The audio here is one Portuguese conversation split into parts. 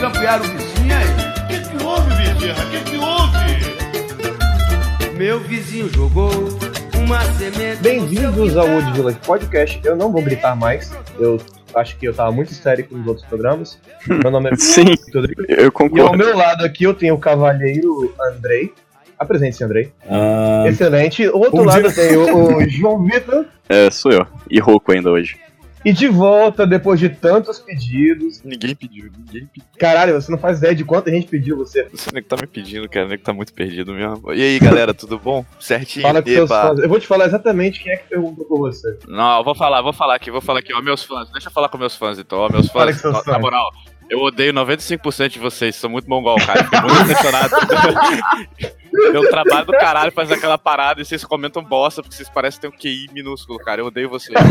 campear o vizinho aí. O que, que houve, Bezerra? O que, que houve? Meu vizinho jogou uma semente. Bem-vindos ao Wood Village Podcast. Eu não vou gritar mais. Eu acho que eu tava muito histérico nos outros programas. Meu nome é Sim, Rodrigo. eu E ao concordo. meu lado aqui eu tenho o cavalheiro Andrei. Apresente-se, Andrei. Ah, Excelente. Do outro lado dia. eu tenho o João Vitor. É, sou eu. E rouco ainda hoje. E de volta, depois de tantos pedidos. Ninguém pediu, ninguém pediu. Caralho, você não faz ideia de quanta gente pediu você. Você nem que tá me pedindo, cara, nem que tá muito perdido mesmo. E aí, galera, tudo bom? Certinho? Fala com seus fãs. Eu vou te falar exatamente quem é que perguntou por você. Não, eu vou falar, vou falar aqui, vou falar aqui, ó, meus fãs. Deixa eu falar com meus fãs então, ó, meus Fala fãs. ó, fãs. Na moral, eu odeio 95% de vocês, são muito mongol, cara. Fiquei muito impressionado. Deu trabalho do caralho fazer aquela parada e vocês comentam bosta porque vocês parecem ter um QI minúsculo, cara. Eu odeio vocês.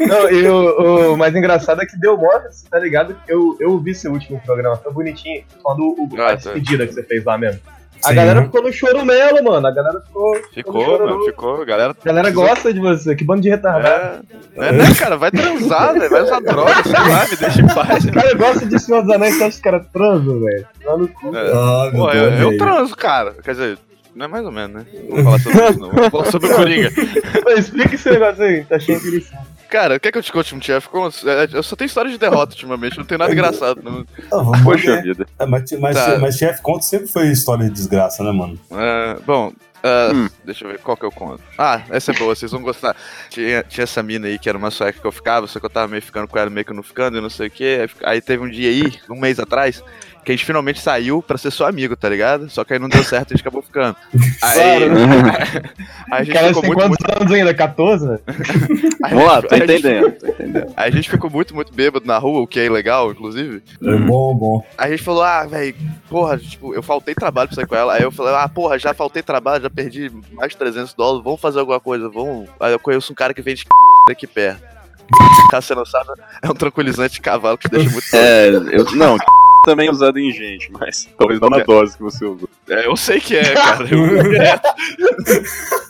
Não, e o, o mais engraçado é que deu mó, tá ligado? Eu, eu vi seu último programa, foi bonitinho. Quando o, a Ah, tá. despedida que você fez lá mesmo. A Sim, galera ficou no chorumelo, mano. A galera ficou. no Ficou, chororô. mano, ficou. Galera A galera gosta de você, que bando de retardado. É, é, né, cara? Vai transar, velho. Vai usar droga, sei lá, me deixa em paz. O cara gosta de Senhor dos Anéis, você acha que os caras transam, velho? Lá no cu. É. ah, Pô, eu, transo, cara. Quer dizer, não é mais ou menos, né? Não vou falar sobre isso, não. Vou falar sobre o Coringa. Explica esse negócio aí, tá cheio de interessante. Cara, quer que eu te conte um chefe? Eu só tenho história de derrota ultimamente, não tem nada engraçado. Não... Ah, vamos Poxa ver. vida. É, mas, mas, Tá. mas chefe conto sempre foi história de desgraça, né, mano? Ah, bom, ah, Hum. deixa eu ver qual que eu conto. Ah, essa é boa, vocês vão gostar. Tinha, tinha essa mina aí que era uma sueca que eu ficava, só que eu tava meio ficando com ela, meio que não ficando e não sei o que. Aí teve um dia aí, um mês atrás, que a gente finalmente saiu pra ser só amigo, tá ligado? Só que aí não deu certo e a gente acabou ficando. Aí, Claro, aí a gente Cara, ficou tem muito, quantos muito. anos ainda? 14? velho? aí Vamos lá, tô entendendo, tô entendendo. Aí a gente ficou muito, muito bêbado na rua, o que é ilegal, inclusive. É bom, bom. Aí a gente falou, ah, velho, porra, tipo, eu faltei trabalho pra sair com ela. Aí eu falei, ah, porra, já faltei trabalho, já perdi mais de 300 dólares, vamos fazer alguma coisa, vamos. Aí eu conheço um cara que vende aqui perto. Caso você não sabe, é um tranquilizante de cavalo que te deixa muito É, eu. Não, também é usado em gente, mas talvez não na dose que você usou. É, eu sei que é, cara. Eu...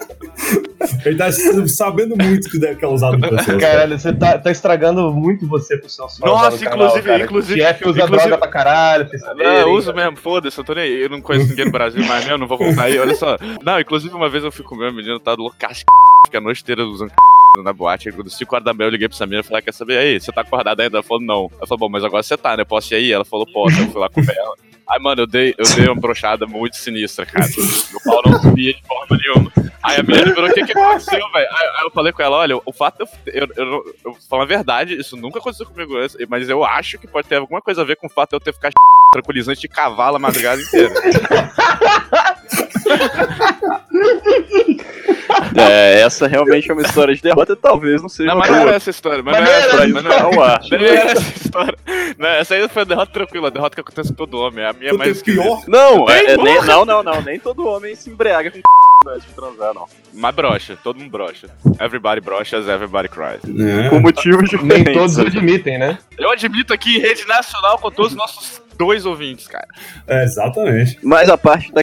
Ele tá sabendo muito que deve que é usado. Caralho, você tá, tá estragando muito você pro seu fãs Nossa, no canal, inclusive- cara. inclusive- Jeff usa inclusive- droga pra caralho, vocês Não, saberem, eu uso mesmo, foda-se, eu tô nem aí. Eu não conheço ninguém no Brasil mais mesmo, não vou voltar aí, olha só. Não, inclusive uma vez eu fui comer, a menina tava loucaço, fica a noite inteira usando na boate. Quando 5 horas da manhã eu liguei pra essa menina e falei, "Ah, quer saber? Aí, você tá acordada ainda? Ela falou, não. Ela falou, bom, mas agora você tá, né? Posso ir aí? Ela falou, posso. Eu fui lá comer ela. Aí, mano, eu dei, eu dei uma brochada muito sinistra, cara. Meu pau não subia de forma nenhuma. Aí a menina virou, o que que aconteceu, velho? Aí, eu falei com ela, olha, o fato eu, eu, eu, eu falar a verdade, isso nunca aconteceu comigo mas eu acho que pode ter alguma coisa a ver com o fato de eu ter ficado tranquilizante de cavalo a madrugada inteira. É, essa realmente é uma história de derrota, talvez não seja Não, mas não era essa história, mas, Mas não era não essa, era mas não era Ao ar. Não era essa história. Não, essa aí foi a derrota tranquila, a derrota que acontece com todo homem. A minha é mais é pior. Não, é, é, nem, não, não, não. Nem todo homem se embriaga com antes de transar, não. Mas brocha, todo mundo brocha. Everybody brochas, everybody cries. É. Por motivos Nem diferentes. todos admitem, né? Eu admito aqui em rede nacional com todos os nossos dois ouvintes, cara. É, exatamente. Mas a parte da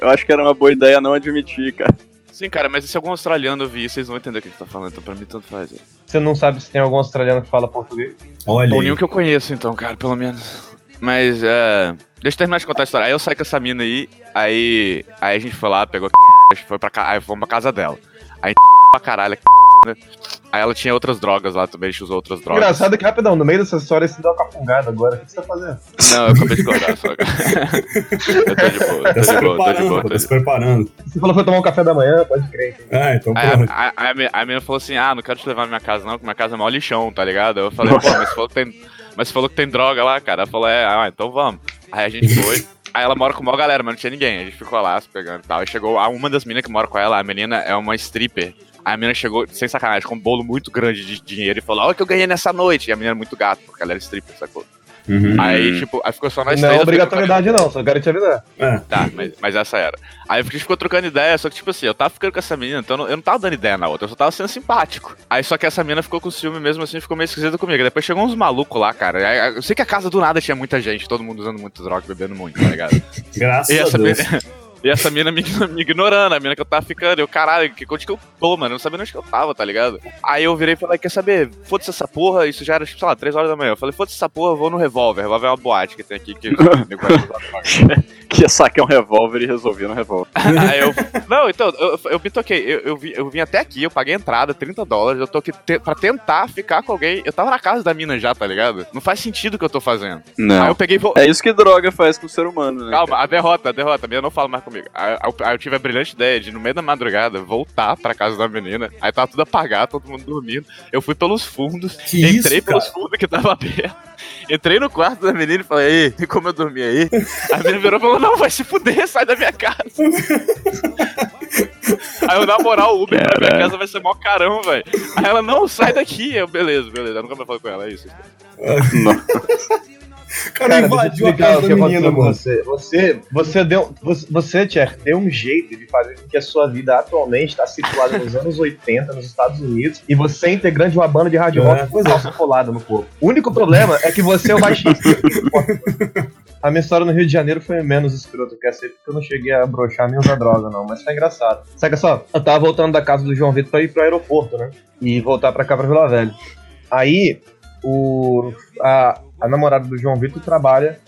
eu acho que era uma boa ideia não admitir, cara. Sim, cara, mas se algum australiano ouvir, vocês vão entender o que a gente tá falando, então pra mim tanto faz. é. Você não sabe se tem algum australiano que fala português? Olha Ou nenhum que eu conheço, então, cara, pelo menos. Mas, é. Deixa eu terminar de contar a história. Aí eu saí com essa mina aí, aí. Aí a gente foi lá, pegou. a Foi pra, aí fomos pra casa dela. Aí pra caralho, né? Aí ela tinha outras drogas lá também, a gente usou outras drogas. Engraçado que, rapidão, no meio dessa história você deu uma capungada agora. O que você tá fazendo? Não, eu acabei de acordar só. eu tô de boa, tô de boa, tô de boa. Tô se preparando. Você falou que foi tomar um café da manhã, pode crer. então. Ah, então Aí, pronto. a, a, a, minha- a menina falou assim: Ah, não quero te levar na minha casa, não, porque minha casa é mó lixão, tá ligado? Eu falei, pô, mas você falou que tem, mas você falou que tem droga lá, cara. Ela falou, é, ah, então vamos. Aí a gente foi. Aí ela mora com uma galera, mas não tinha ninguém. A gente ficou lá se pegando e tal. Aí chegou a uma das meninas que mora com ela, a menina é uma stripper. Aí a menina chegou, sem sacanagem, com um bolo muito grande de dinheiro e falou: Olha o que eu ganhei nessa noite. E a menina é muito gato, porque ela era stripper, sacou? Uhum. Aí, tipo, aí ficou só nós Não três. é fiquei trocando obrigatoriedade, não, só quero te avisar. É. Tá, mas, mas essa era. Aí a gente ficou trocando ideia, só que, tipo assim, eu tava ficando com essa menina, então eu não, eu não tava dando ideia na outra, eu só tava sendo simpático. Aí só que essa menina ficou com ciúme mesmo assim, ficou meio esquisita comigo. Depois chegou uns malucos lá, cara. Aí, Eu sei que a casa do nada tinha muita gente, todo mundo usando muita droga, bebendo muito, tá ligado? Graças E essa a Deus. menina. E essa mina me, me ignorando, a mina que eu tava ficando. Eu, caralho, que, onde que eu tô, mano? Eu não sabia onde que eu tava, tá ligado? Aí eu virei e falei, quer saber? Foda-se essa porra, isso já era, sei lá, 3 horas da manhã. Eu falei, foda-se essa porra, vou no revólver. Revólver é uma boate que tem aqui. Que, que ia sacar um revólver e resolver no revólver. Aí eu. Não, então, eu, eu me toquei. Eu, eu, vim, eu vim até aqui, eu paguei a entrada, 30 dólares. Eu tô aqui te, pra tentar ficar com alguém. Eu tava na casa da mina já, tá ligado? Não faz sentido o que eu tô fazendo. Aí Não. eu peguei. É isso que droga faz com o ser humano, né? Calma, a derrota, a derrota, a menina não fala mais comigo. Aí, aí eu- aí eu tive a brilhante ideia de, no meio da madrugada, voltar pra casa da menina. Aí tava tudo apagado, todo mundo dormindo. Eu fui pelos fundos, Que entrei isso, pelos fundos que tava aberto. Entrei no quarto da menina e falei, aí, como eu dormi aí? A menina virou e falou, não, vai se fuder, sai da minha casa. aí eu, na moral, o Uber pra minha casa vai ser mó carão, velho. Aí ela, não, sai daqui. Eu, beleza, beleza. Eu nunca mais falei com ela, é isso. Não. O cara, Cara, invadiu a casa o que da menina, com mano. você. Você, você deu. Você, você, Tcher, deu um jeito de fazer com que a sua vida atualmente está situada nos anos 80, nos Estados Unidos, e você é integrante de uma banda de hard rock É, com é. colada no corpo. O único problema é que você é o baixista. A minha história no Rio de Janeiro foi menos escrota que essa aí, porque eu não cheguei a broxar nem usar droga, não. Mas foi engraçado. Saca só, eu tava voltando da casa do João Vitor pra ir pro aeroporto, né? E voltar pra cá, pra Vila Velha. Aí, o, a, a namorada do João Vitor trabalha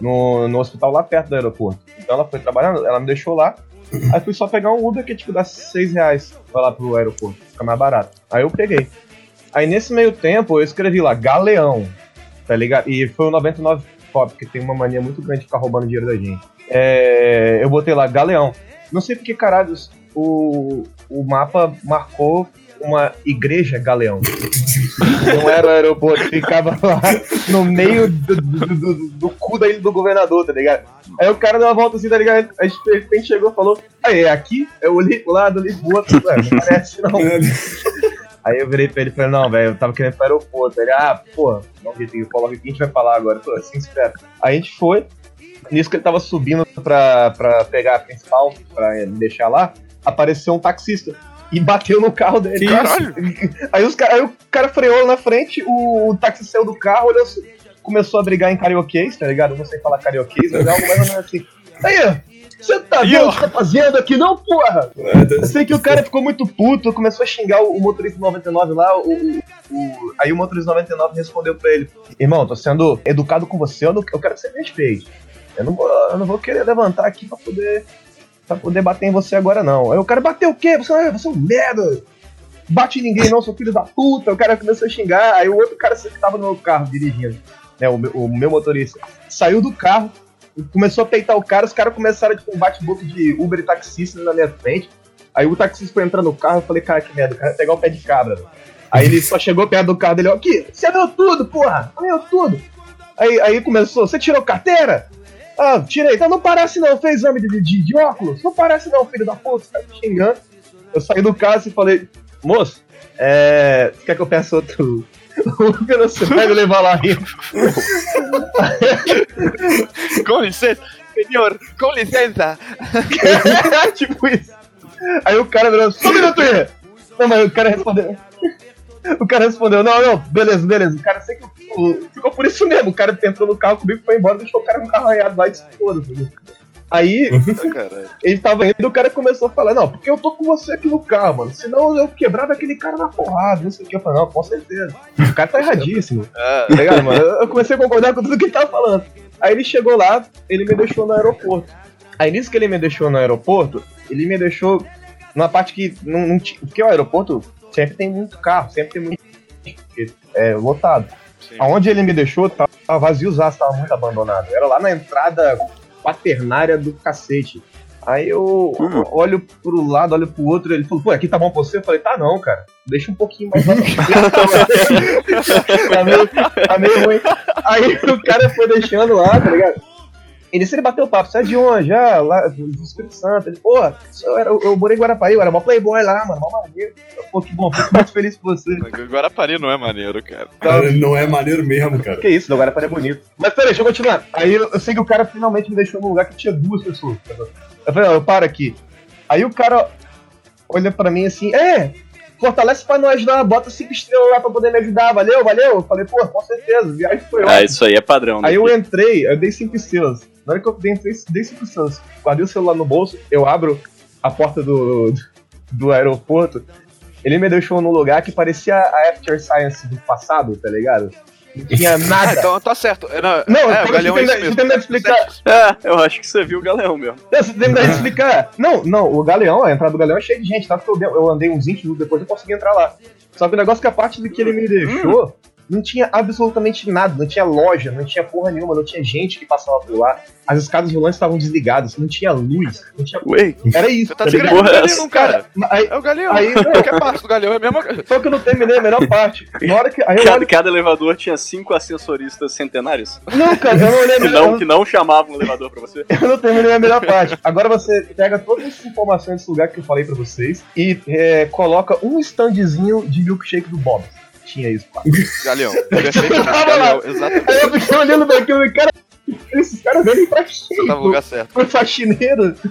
no, no hospital lá perto do aeroporto. Então ela foi trabalhando, ela me deixou lá. Aí fui só pegar um Uber que tipo dá 6 reais pra lá pro aeroporto, fica mais barato. Aí eu peguei. Aí nesse meio tempo eu escrevi lá, Galeão, tá ligado? E foi o 99 Pop, que tem uma mania muito grande de ficar roubando dinheiro da gente. É, eu botei lá, Galeão. Não sei porque caralhos o, o mapa marcou uma igreja Galeão. Não era o aeroporto, ficava lá no meio do, do, do- do cu da ilha do governador, tá ligado? Aí o cara deu uma volta assim, tá ligado? Aí de repente chegou e falou: Aí, é aqui? Eu olhei pro lado, olhei pro outro, não parece não. Aí eu virei pra ele e falei, não, velho, eu tava querendo ir pro aeroporto. Ele, ah, pô, não vi, tem coloca aqui, a gente vai falar agora. Tô assim, espera. Aí a gente foi, nisso que ele tava subindo pra, pra pegar a principal, pra me deixar lá, apareceu um taxista. E bateu no carro dele. Que Caralho. Aí, os, aí o cara freou na frente, o, o táxi saiu do carro, olhou, assim, começou a brigar em carioquês, tá ligado? Eu não sei falar carioquês, mas é algo mais ou menos assim. Aí, você tá vendo o que tá fazendo aqui não, porra? Eu sei que o cara ficou muito puto, começou a xingar o, o motorista 99 lá, o, o- o- aí o motorista 99 respondeu pra ele, irmão, tô sendo educado com você, eu, não, eu quero que você me respeite. Eu não, vou, eu não vou querer levantar aqui pra poder, pra poder bater em você agora, não. Aí o cara bateu o quê? Você, você é um merda! Bate em ninguém não, seu filho da puta! O cara começou a xingar, aí o outro cara que tava no meu carro dirigindo, né, o, meu- o meu motorista, saiu do carro, começou a peitar o cara, os caras começaram tipo, um bate-boca de Uber e taxista na minha frente. Aí o taxista foi entrar no carro, eu falei, cara, que merda, o cara pegar o pé de cabra. Aí ele só chegou perto do carro dele, ó, aqui, você viu tudo, porra, viu tudo. Aí, aí começou, você tirou carteira? Ah, tirei, então não parece não, fez exame de, de, de óculos? Não parece não, filho da puta, você tá me xingando. Eu saí do carro e falei, moço, é, você quer que eu peça outro... Você vai me levar lá rindo. Com licença, senhor, com licença. tipo isso. Aí o cara virou, só um minuto aí. Não, mas o cara respondeu. O cara respondeu, não, não, beleza, beleza. O cara sei que ficou por isso mesmo. O cara entrou no carro comigo, foi embora, deixou o cara com o carro arranhado lá e disse, foda-se. Aí Caralho. ele tava indo e o cara começou a falar, não, porque eu tô com você aqui no carro, mano. Senão eu quebrava aquele cara na porrada, não sei o que. Eu falei, não, com certeza. O cara tá erradíssimo. Ah, Tá ligado, mano? Eu eu comecei a concordar com tudo que ele tava falando. Aí ele chegou lá, ele me deixou no aeroporto. Aí nisso que ele me deixou no aeroporto, ele me deixou numa parte que não, não tinha. Porque o aeroporto sempre tem muito carro, sempre tem muito. É, lotado. sim. Aonde ele me deixou, tava vazio, tava muito abandonado. Era lá na entrada quaternária do cacete. Aí eu Hum. olho pro lado, olho pro outro, ele falou, pô, aqui tá bom pra você? Eu falei, tá não, cara. Deixa um pouquinho mais lá frente. tá, meio, tá meio ruim. Aí o cara foi deixando lá, tá ligado? Ele bateu o papo, você é de onde? Já, lá do Espírito Santo. Ele, pô, eu, era, eu morei em Guarapari, eu era mó playboy lá, mano, mó maneiro. Pô, que bom, fico muito feliz por você. Guarapari não é maneiro, cara. Cara, não é maneiro mesmo, cara. Que isso, não, Guarapari é bonito. Mas peraí, deixa eu continuar. Aí eu, eu sei que o cara finalmente me deixou num lugar que tinha duas pessoas. Eu falei, ó, eu paro aqui. Aí o cara olha pra mim assim, é, fortalece pra nós lá, bota cinco estrelas lá pra poder me ajudar, valeu, valeu? Eu falei, pô, com certeza, viagem foi ótima. Ah, isso aí é padrão. né? Aí eu entrei, eu dei cinco estrelas. Na hora que eu dei, dei cinco guardei o celular no bolso, eu abro a porta do, do aeroporto, ele me deixou num lugar que parecia a After Science do passado, tá ligado? Não tinha Ah, nada. então tá certo. É, Não, Não, é, o Galeão eu é isso mesmo. explicar. É, eu acho que você viu o Galeão mesmo. Não, você de explicar. Não, não, o Galeão, a entrada do Galeão é cheia de gente, tá? Porque eu, eu andei uns 20 minutos depois eu consegui entrar lá. Só que o negócio é que a parte do que ele me deixou, não tinha absolutamente nada, não tinha loja, não tinha porra nenhuma, não tinha gente que passava por lá. As escadas rolantes estavam desligadas, não tinha luz, não tinha. Ué, Era isso, Você tá tá descrevendo ligado? o Galeão, cara. Aí, É o Galeão. Aí, não. Qualquer parte do Galeão é a mesma coisa. só que eu não terminei a melhor parte. Na hora que. Aí eu cada, olho. cada elevador tinha cinco ascensoristas centenários Não, cara, eu não olhei que não, que não chamavam o elevador pra você. Eu não terminei a melhor parte. Agora você pega todas essas informações desse lugar que eu falei pra vocês e é, coloca um standzinho de milkshake do Bob. Tinha isso lá. Galeão. Perfeito. Eu tava lá. Galeão, exatamente. Aí eu fiquei olhando pra aquilo e, cara, esses caras vendem pra Você tá no lugar certo. Foi faxineiro.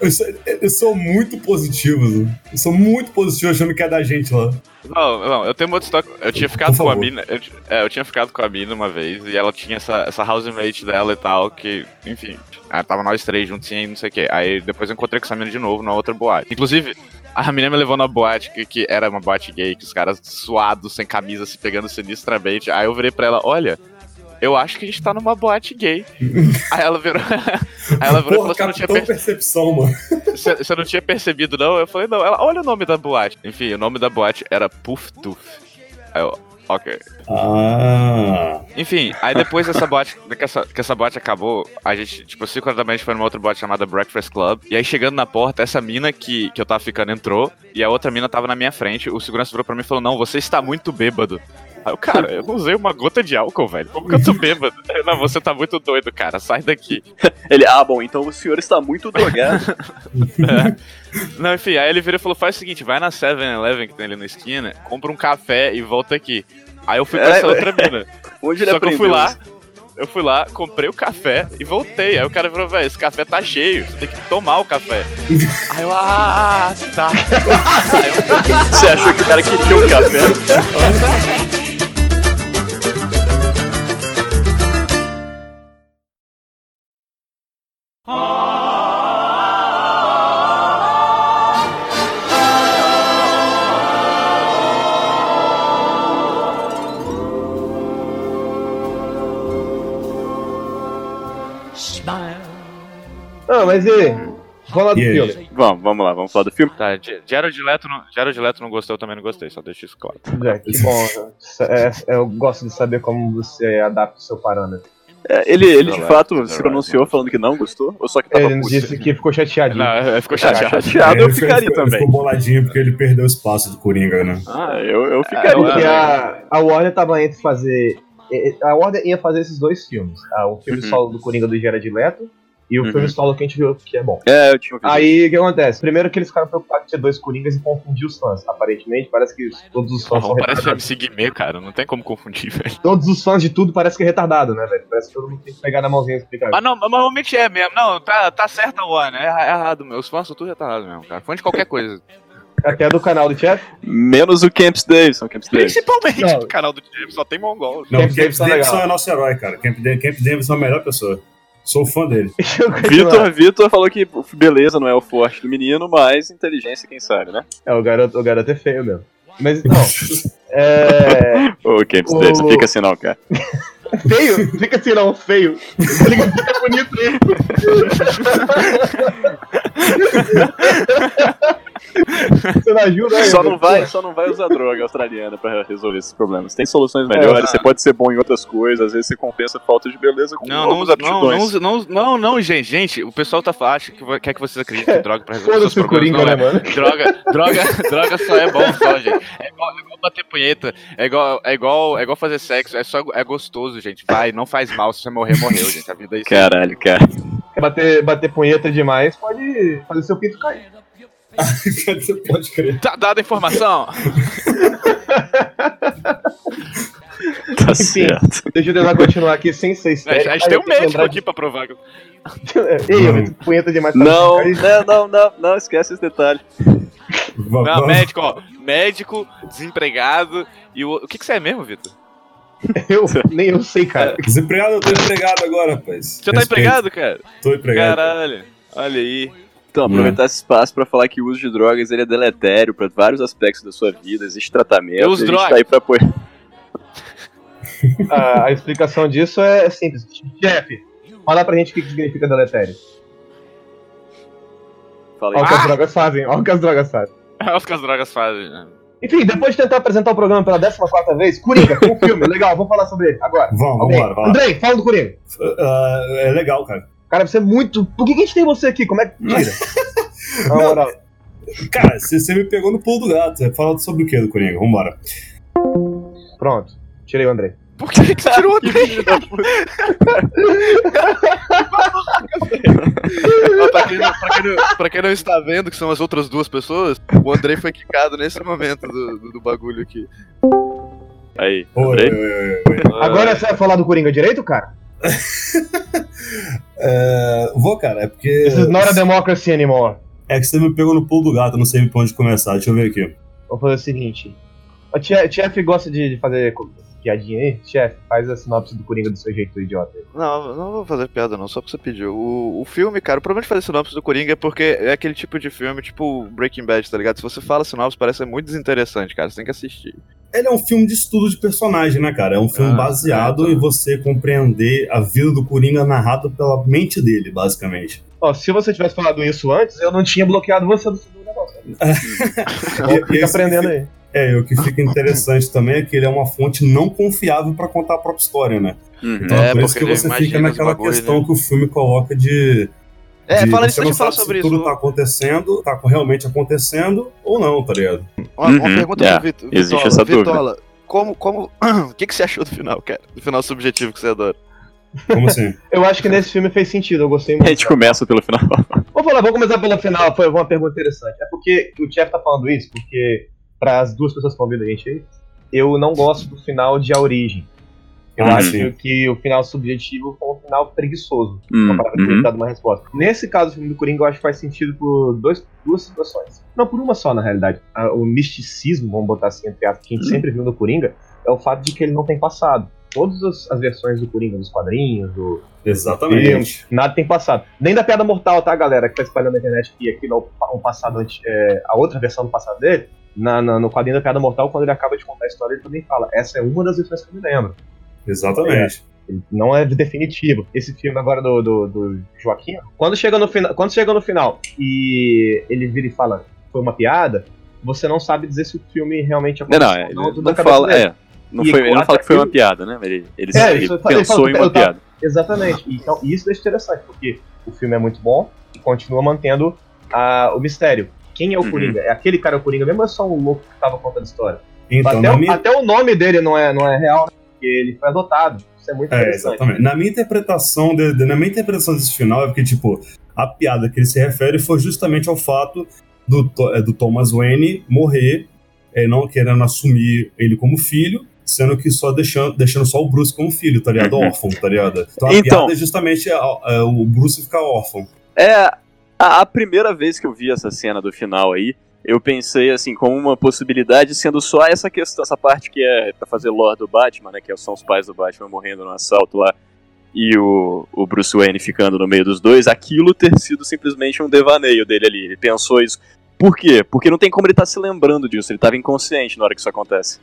Eu sou, eu sou muito positivo. Eu sou muito positivo achando que é da gente lá. Não, não, eu tenho uma outra história. Eu tinha ficado com a mina. Eu, é, eu tinha ficado com a mina uma vez e ela tinha essa, essa housemate dela e tal, que, enfim, ah, tava nós três juntos e não sei o que. Aí depois eu encontrei com essa mina de novo na outra boate. Inclusive, a menina me levou na boate, que, que era uma boate gay, que os caras suados, sem camisa, se pegando sinistramente. Aí eu virei pra ela, olha. Eu acho que a gente tá numa boate gay. aí ela virou. aí ela virou e Porra, falou: você não, tinha capitão per- percepção, mano. você, você não tinha percebido, não? Eu falei, não, ela, olha o nome da boate. Enfim, o nome da boate era Puff Tooth. Aí eu, ok. Ah. Enfim, aí depois dessa boate, que essa, que essa boate acabou, a gente, tipo, 5 horas da manhã a gente foi numa outra boate chamada Breakfast Club. E aí chegando na porta, essa mina que, que eu tava ficando entrou, e a outra mina tava na minha frente. O segurança virou pra mim e falou: Não, você está muito bêbado. Aí eu, cara, eu não usei uma gota de álcool, velho. Como que eu tô bêbado? Não, você tá muito doido, cara. Sai daqui. Ele, ah, bom, então o senhor está muito drogado. Não, enfim, aí ele virou e falou: faz o seguinte, vai na 7-Eleven que tem ali na esquina, compra um café e volta aqui. Aí eu fui pra É, essa outra mina. Onde ele Só que eu aprendeu? fui lá, eu fui lá, comprei o café e voltei. Aí o cara falou, velho, esse café tá cheio, você tem que tomar o café. Aí eu, ah, tá. Eu, Você achou que o cara queria o café? Não, mas e? Vamos lá do aí? filme. Vamos, vamos lá, vamos falar do filme. tá, Jared Leto, não, Jared Leto não gostou, eu também não gostei, só deixa isso claro. Já, que bom. É, eu gosto de saber como você adapta o seu parâmetro. É, ele, ele de fato se pronunciou falando que não gostou? Ou só que tava Ele puto? disse que ficou chateadinho. Não, eu fico Ah, chateado. chateado eu ele ficaria ficou, também. ficou boladinho porque ele perdeu o espaço do Coringa, né? Ah, eu, eu É, ficaria Porque a, a Warner tava entre fazer. A Warner ia fazer esses dois filmes. Ah, o filme Uhum. solo do Coringa do Jared Leto e o Uhum. filme solo que a gente viu que é bom. É, eu tinha ouvido. Aí o que acontece? Primeiro que eles ficaram preocupados de ter dois Coringas e confundir os fãs. Aparentemente, parece que todos os fãs são Porra, parece retardados. MC Guimê, cara, não tem como confundir, velho. Todos os fãs de tudo parece que é retardado, né, velho? Parece que todo mundo tem que pegar na mãozinha e explicar. Mas não, mas normalmente é mesmo. Não, tá, tá certo a Warner, é é errado, meus fãs são tudo retardados mesmo, cara. Fã de qualquer coisa. Até do canal do Jeff. Menos o Camps Davidson, Camps Davidson. Principalmente Não. no canal do James, só tem mongol. Não, Camp Camp Davidson Davidson, é é nosso herói, cara. Camp, Camp Davidson é a melhor pessoa. Sou fã dele. Vitor, Vitor falou que beleza não é o forte do menino, mas inteligência, quem sabe, né? É, o garoto, o garoto é feio mesmo. Mas não. É. Ô, Camps O- fica assim não, cara. Feio? Fica assim, não, feio. Fica fica bonito aí. Você não ajuda aí? Só não, velho? vai, só não vai usar droga australiana pra resolver esses problemas. Tem soluções melhores, É. você pode ser bom em outras coisas, às vezes você compensa a falta de beleza com Não, não, usa- não, não, aptidões. usa- não, não, não, gente, gente, o pessoal tá acha que quer que vocês acreditem que droga pra resolver seus problemas. Coringa, Não né, é. mano? Droga, droga, droga só é bom só, gente. É igual, é igual bater punheta, é igual, é igual, é igual fazer sexo, é só é gostoso, gente. Vai, não faz mal, se você morrer, morreu, gente. A vida é isso. Caralho, cara. Bater, bater punheta demais pode fazer seu pinto cair. Você pode crer. Tá dada a informação? Tá Enfim. certo. Deixa eu tentar continuar aqui sem ser A estéreo. a gente tem um médico aqui pra provar. que- Ei, eu punheta demais Não, não, não, não, não, esquece esse detalhe. Não, médico, ó. Médico, desempregado e o. O que, que você é mesmo, Vitor? Eu nem eu sei, cara. Desempregado, eu tô empregado agora, rapaz. Você tá Respeito. empregado, cara? Tô empregado. Caralho. Olha aí. Então, aproveitar esse espaço pra falar que o uso de drogas ele é deletério pra vários aspectos da sua vida, existe tratamento, Eu uso e a gente droga. tá aí pra apoiar. A, a explicação disso é simples. Jeff, fala pra gente o que significa deletério. Fala Olha aí. o que as drogas fazem, olha o que as drogas fazem. Olha o que as drogas fazem. né? Enfim, depois de tentar apresentar o programa pela 14 vez, Coringa, um filme, legal, vamos falar sobre ele agora. Vamos, vamos. Andrei, fala do Coringa. Ah, é legal, cara. Cara, você é muito. Por que, que a gente tem você aqui? Como é que tira? Na Não. moral. Cara, você, me pegou no pulo do gato. Você Fala sobre o que do Coringa? Vambora. Pronto, tirei o Andrei. Por que que você tirou o Andrei? Ó, pra, quem não, pra quem não- pra quem não está vendo, que são as outras duas pessoas, o Andrei foi quicado nesse momento do, do- do bagulho aqui. Aí, oi, oi, oi. Agora você vai falar do Coringa direito, cara? É, vou, cara, é porque. This is not a democracy anymore. É que você me pegou no pulo do gato, eu não sei por onde começar. Deixa eu ver aqui. Vamos fazer o seguinte. O Chef Chef gosta de, fazer piadinha aí? Chef, faz a sinopse do Coringa do seu jeito idiota. Não, não vou fazer piada não, só porque você pediu. O, o filme, cara, o problema de fazer sinopse do Coringa é porque é aquele tipo de filme, tipo Breaking Bad, tá ligado? Se você fala sinopse, parece ser muito desinteressante, cara. Você tem que assistir. Ele é um filme de estudo de personagem, né, cara? É um filme Ah, baseado é, em você compreender a vida do Coringa narrado pela mente dele, basicamente. Ó, se você tivesse falado isso antes, eu não tinha bloqueado você do segundo negócio. E- e Fica aprendendo aí. É, e o que fica interessante também é que ele é uma fonte não confiável pra contar a própria história, né? Uhum. Então É, é por isso porque que você fica naquela bagulho, questão né? que o filme coloca de. É, de fala isso, deixa eu falar sobre isso. tudo tá acontecendo, tá realmente acontecendo ou não, tá ligado? Uma, uma Uhum, pergunta é, pro Vit- Vitola. existe essa dúvida. Vitola, como, como, o que, que você achou do final, cara? Do final subjetivo que você adora. Como assim? Eu acho que nesse filme fez sentido, eu gostei A muito. gente começa pelo final. Vou falar, vou começar pelo final, foi uma pergunta interessante. É porque o Chef tá falando isso, porque para as duas pessoas que estão ouvindo a gente aí, eu não gosto do final de A Origem. Eu Ah, acho que o final subjetivo foi um final preguiçoso. Hum, uhum. ter dado uma resposta. Nesse caso, o filme do Coringa eu acho que faz sentido por dois, duas situações. Não, por uma só, na realidade. O misticismo, vamos botar assim, entre aspas, que a gente Hum. sempre viu no Coringa, é o fato de que ele não tem passado. Todas as, as versões do Coringa, dos quadrinhos, do, Exatamente. Nada tem passado. Nem da piada mortal, tá, galera? Que tá espalhando na internet que aquilo é o- um passado é, a outra versão do passado dele. Na, na- no quadrinho da piada mortal, quando ele acaba de contar a história, ele também fala: essa é uma das versões que eu me lembro. Exatamente. Ele não é definitivo. Esse filme agora do, do, do Joaquim, quando chega, no final, quando chega no final e ele vira e fala foi uma piada, você não sabe dizer se o filme realmente Não, aconteceu. não, ele não, tudo na cabeça fala. É, não, foi, ele não fala que foi uma piada, né? Ele, ele, É, ele falei, pensou eu em falo- uma eu tava- piada. Exatamente. Então, isso deixa interessante, porque o filme é muito bom e continua mantendo ah, o mistério. Quem é o Uhum. Coringa? É aquele cara o Coringa mesmo ou é só um louco que tava contando a história? Então, até, minha... até o nome dele não é, não é real, né? Porque ele foi adotado. Isso é muito É, interessante. exatamente. Na minha interpretação, de- de- na minha interpretação desse final é porque, tipo, a piada que ele se refere foi justamente ao fato do, é, do Thomas Wayne morrer, é, não querendo assumir ele como filho, sendo que só deixando, deixando só o Bruce como filho, tá ligado? Órfão, tá ligado? Então a Então- piada é justamente é, é, o Bruce ficar órfão. É, a, a primeira vez que eu vi essa cena do final aí, eu pensei assim, como uma possibilidade, sendo só essa questão, essa parte que é pra fazer lore do Batman, né? Que são os pais do Batman morrendo no assalto lá. E o, o Bruce Wayne ficando no meio dos dois, aquilo ter sido simplesmente um devaneio dele ali. Ele pensou isso. Por quê? Porque não tem como ele estar se lembrando disso, ele tava inconsciente na hora que isso acontece.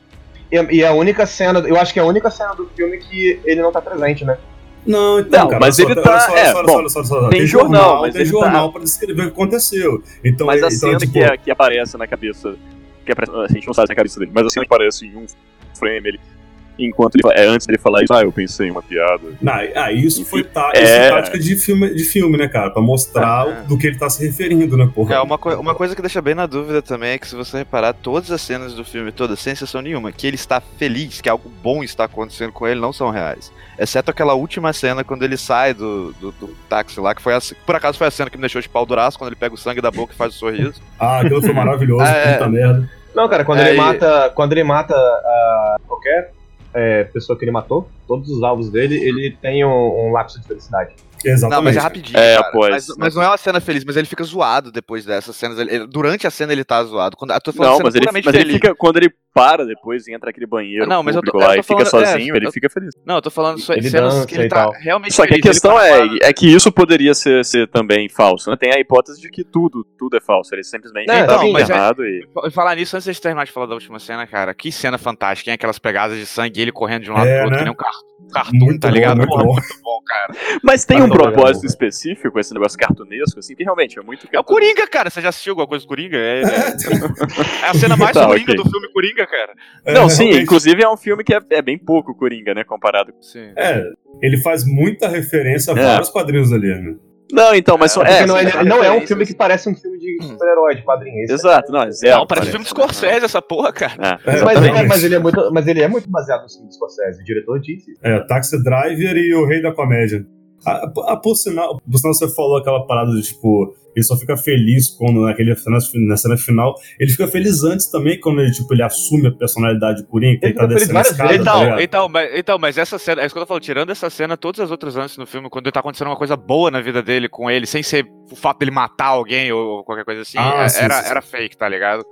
E, e a única cena, eu acho que é a única cena do filme que ele não tá presente, né? Não, então, Não, cara, mas ele tá- só, é, só, bom, só, tem tem jornal, mas tem ele jornal tá- pra descrever o que aconteceu. Então, Mas a então, cena tipo, que, é- que aparece na cabeça. Que apare- a gente não sabe na cabeça dele, mas a cena que aparece em um frame ele. Enquanto ele. É, antes dele falar isso, ah, eu pensei em uma piada. Não, ah, isso foi tá, É. isso é tática de filme, de filme, né, cara? Pra mostrar É. do que ele tá se referindo, né, porra? É, uma, coi- uma coisa que deixa bem na dúvida também é que se você reparar, todas as cenas do filme, todas, sem exceção nenhuma, que ele está feliz, que algo bom está acontecendo com ele, não são reais. Exceto aquela última cena quando ele sai do, do, do táxi lá, que foi a, por acaso foi a cena que me deixou de pau duraço, quando ele pega o sangue da boca e faz o sorriso. Ah, aquilo foi maravilhoso, é. puta merda. Não, cara, quando Aí- ele mata. Quando ele mata ah, qualquer é, pessoa que ele matou, todos os alvos dele, ele tem um, um lapso de felicidade. Exatamente. Não, mas é rapidinho. É, cara. após, mas, mas não é uma cena feliz, mas ele fica zoado depois dessas cenas. Ele- ele- durante a cena ele tá zoado. Quando, eu tô falando Não, mas ele, mas ele fica. Quando ele para depois e entra aquele banheiro Não, mas eu tô- público eu lá tô e fica falando- é, sozinho, ele eu- fica feliz. Não, eu tô falando só Ele cenas que ele tá tal. realmente Só que a feliz, ele questão tá é, falando- é que isso poderia ser, ser também falso, né? Tem a hipótese de que tudo, tudo é falso. Ele simplesmente É, tá sim, mas é- errado e... E falar nisso, antes de terminar de falar da última cena, cara, que cena fantástica, tem aquelas pegadas de sangue e ele correndo de um lado É, pro outro, né? que nem um car- cartoon, Muito tá bom, ligado? bom. muito bom, cara. Mas tem Mas um não, propósito legal. específico, esse negócio cartunesco, assim, que realmente é muito É o Coringa, cara. Você já assistiu alguma coisa do Coringa? É, é- é a cena mais Tá, Coringa ok. do filme Coringa, cara. Não, É, sim, realmente. inclusive é um filme que é, é bem pouco Coringa, né, comparado com... Sim. É, ele faz muita referência a É. vários quadrinhos ali, né? Não, então, mas... Porque é, não, é, não é um filme que parece um filme de super-herói, de quadrinho. Esse Exato, não, é zero. Não, parece filme de Scorsese essa porra, cara. É, É, Mas, é, mas, ele é muito, mas ele é muito baseado no filme do Scorsese. O diretor disse. É, Taxi Driver e o Rei da Comédia. A, a- por, sinal, por sinal, você falou aquela parada de, tipo, ele só fica feliz quando naquele, na, na cena final. Ele fica feliz antes também, quando ele, tipo, ele assume a personalidade de Coringa, que Ele ele tá descendo a escada, vezes, tá Então, ligado? então, mas, então, mas essa cena, é isso que eu tô falando, tirando essa cena, todas as outras antes no filme, quando tá acontecendo uma coisa boa na vida dele com ele, sem ser o fato dele matar alguém ou qualquer coisa assim, Ah, é- sim, era, sim, era fake, tá ligado?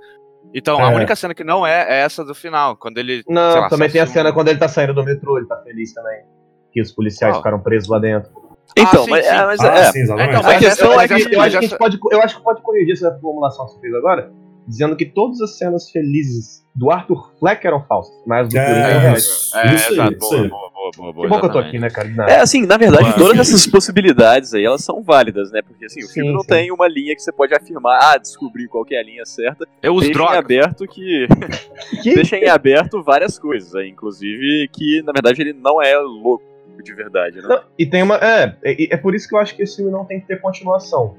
Então, a É. única cena que não é é essa do final, quando ele. Não, lá, também tem a cena quando ele tá saindo do metrô, ele tá feliz também. Que os policiais Ah. ficaram presos lá dentro. Então, Ah, sim, mas, sim. é, mas Ah, é, sim, exatamente. Então, A mas questão é que eu acho que pode, eu acho que pode corrigir essa formulação que você fez agora, dizendo que todas as cenas felizes do Arthur Fleck eram falsas, mas do É, É, reais. é, Isso exato, isso boa, boa, boa, boa, boa, Que bom que eu tô aqui, né, cara? É, assim, na verdade, todas essas possibilidades aí, elas são válidas, né? Porque, assim, o Sim, filme não sim. tem uma linha que você pode afirmar, ah, descobri qual que é a linha certa. Eu uso Deixa em droga. aberto que... Que- Deixa em aberto várias coisas aí, inclusive que, na verdade, ele não é louco de verdade, né? Não, e tem uma. É, é, é por isso que eu acho que esse filme não tem que ter continuação.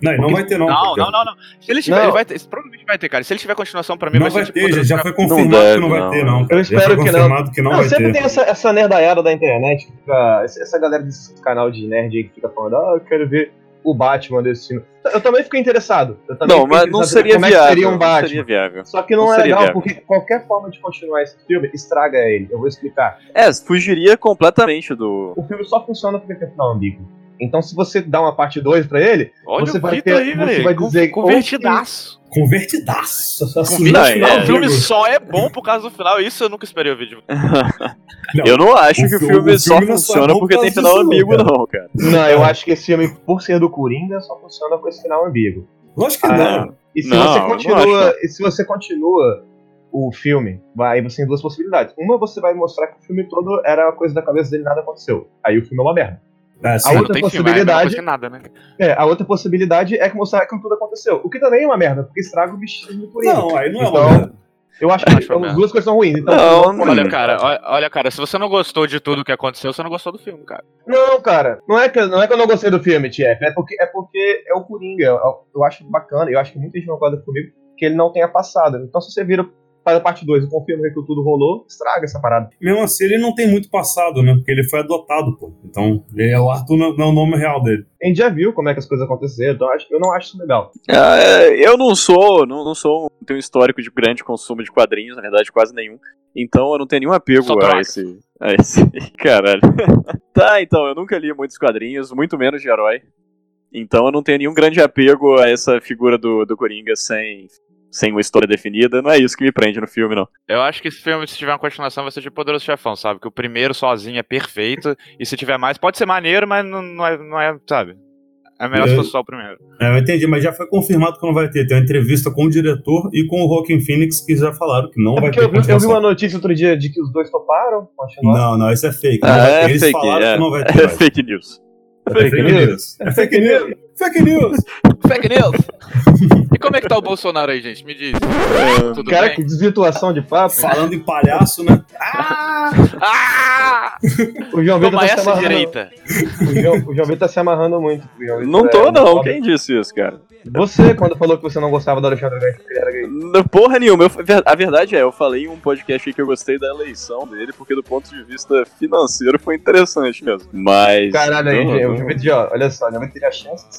Não, e não vai ter, não. Não, porque- não, não, não. Se ele tiver, Não. ele vai ter. Provavelmente vai ter, cara. Se ele tiver continuação pra mim, Não vai vai ser tipo. ter, já, já foi confirmado deve, que não vai não. ter, não. cara. Eu já espero foi que não. que não, Não, vai sempre ter. tem essa, essa nerdaiada da internet, que fica, essa galera desse canal de nerd aí que fica falando, ah, eu quero ver o Batman desse filme. Eu também fiquei interessado. Eu também Não, mas não seria como é que viável. seria um Não seria viável. Só que não, Não é legal, viável. porque qualquer forma de continuar esse filme estraga ele. Eu vou explicar. É, fugiria completamente do... O filme só funciona porque tem final ambíguo. Então, se você dá uma parte 2 pra ele, Olha Você o vai ter- aí, você vai dizer, Convertidaço. Convertidaço. Convertidaço. Não, é- o filme só é bom por causa do final. Isso eu nunca esperei ouvir de Não, Eu não acho o que o filme- filme, o só filme não só é funciona bom porque por tem final ambíguo, não, cara. não, eu acho que esse filme, por ser do Coringa, só funciona com esse final ambíguo. Lógico que Ah, não. E se Não, você continua, e se você continua o filme, vai, você tem duas possibilidades. Uma, você vai mostrar que o filme todo era uma coisa da cabeça dele e nada aconteceu. Aí o filme é uma merda. É, sim. A outra não filme, é mesma possibilidade- que nada, né? É, a outra possibilidade é que mostrar que tudo aconteceu. O que também é uma merda, porque estraga o bichinho do Coringa. Não, aí não é Então, uma merda. Eu acho que acho uma as duas coisas são ruins. Então, Não, não, Olha, cara, olha, olha, cara, se você não gostou de tudo que aconteceu, você não gostou do filme, cara. Não, cara, não é, que, não é que eu não gostei do filme, TF, é porque é, porque é o Coringa. Eu, eu acho bacana, eu acho que muita gente concorda comigo que ele não tenha passado. Então, se você vira para a parte 2 e confirma que tudo rolou, estraga essa parada. Mesmo assim, ele não tem muito passado, né? Porque ele foi adotado, pô. Então, ele é o Arthur não, não é o nome real dele. A gente já viu como é que as coisas aconteceram, então eu, acho, eu não acho isso legal. Ah, é, eu não sou, não, não sou, um- tenho um histórico de grande consumo de quadrinhos, na verdade quase nenhum. Então eu não tenho nenhum apego a esse, a esse, caralho. tá, então eu nunca li muitos quadrinhos, muito menos de herói. Então eu não tenho nenhum grande apego a essa figura do, do Coringa sem, sem uma história definida. Não é isso que me prende no filme, não. Eu acho que esse filme, se tiver uma continuação, vai ser de Poderoso Chefão, sabe? Que o primeiro sozinho é perfeito, e se tiver mais, pode ser maneiro, mas não, não é, não é, sabe? É melhor se É. fosse só o primeiro. É, eu entendi, mas já foi confirmado que não vai ter. Tem uma entrevista com o diretor e com o Joaquin Phoenix que já falaram que não É vai ter eu vi, eu vi uma notícia outro dia de que os dois toparam continuar. Não, não, isso é fake. Ah, é Eles fake, falaram é. que não vai ter. É mais. fake news. É Fake fake news? news. É fake news. Fake news. Fake news! e como é que tá o Bolsonaro aí, gente? Me diz. Tudo Cara, bem? que desvirtuação de papo. Falando em palhaço, né? Ah! O João Vitor tá se essa amarrando. direita. O João, o João Vitor tá se amarrando muito. Não é tô, não. homofóbico. Quem disse isso, cara? Você, quando falou que você não gostava do Alexandre Gans porque ele era gay. Não, Porra nenhuma. Eu- a verdade é, eu falei em um podcast aí que eu gostei da eleição dele, porque do ponto de vista financeiro foi interessante mesmo. Mas. Caralho, aí, não, não. Olha só, o João Vitor teria a chance de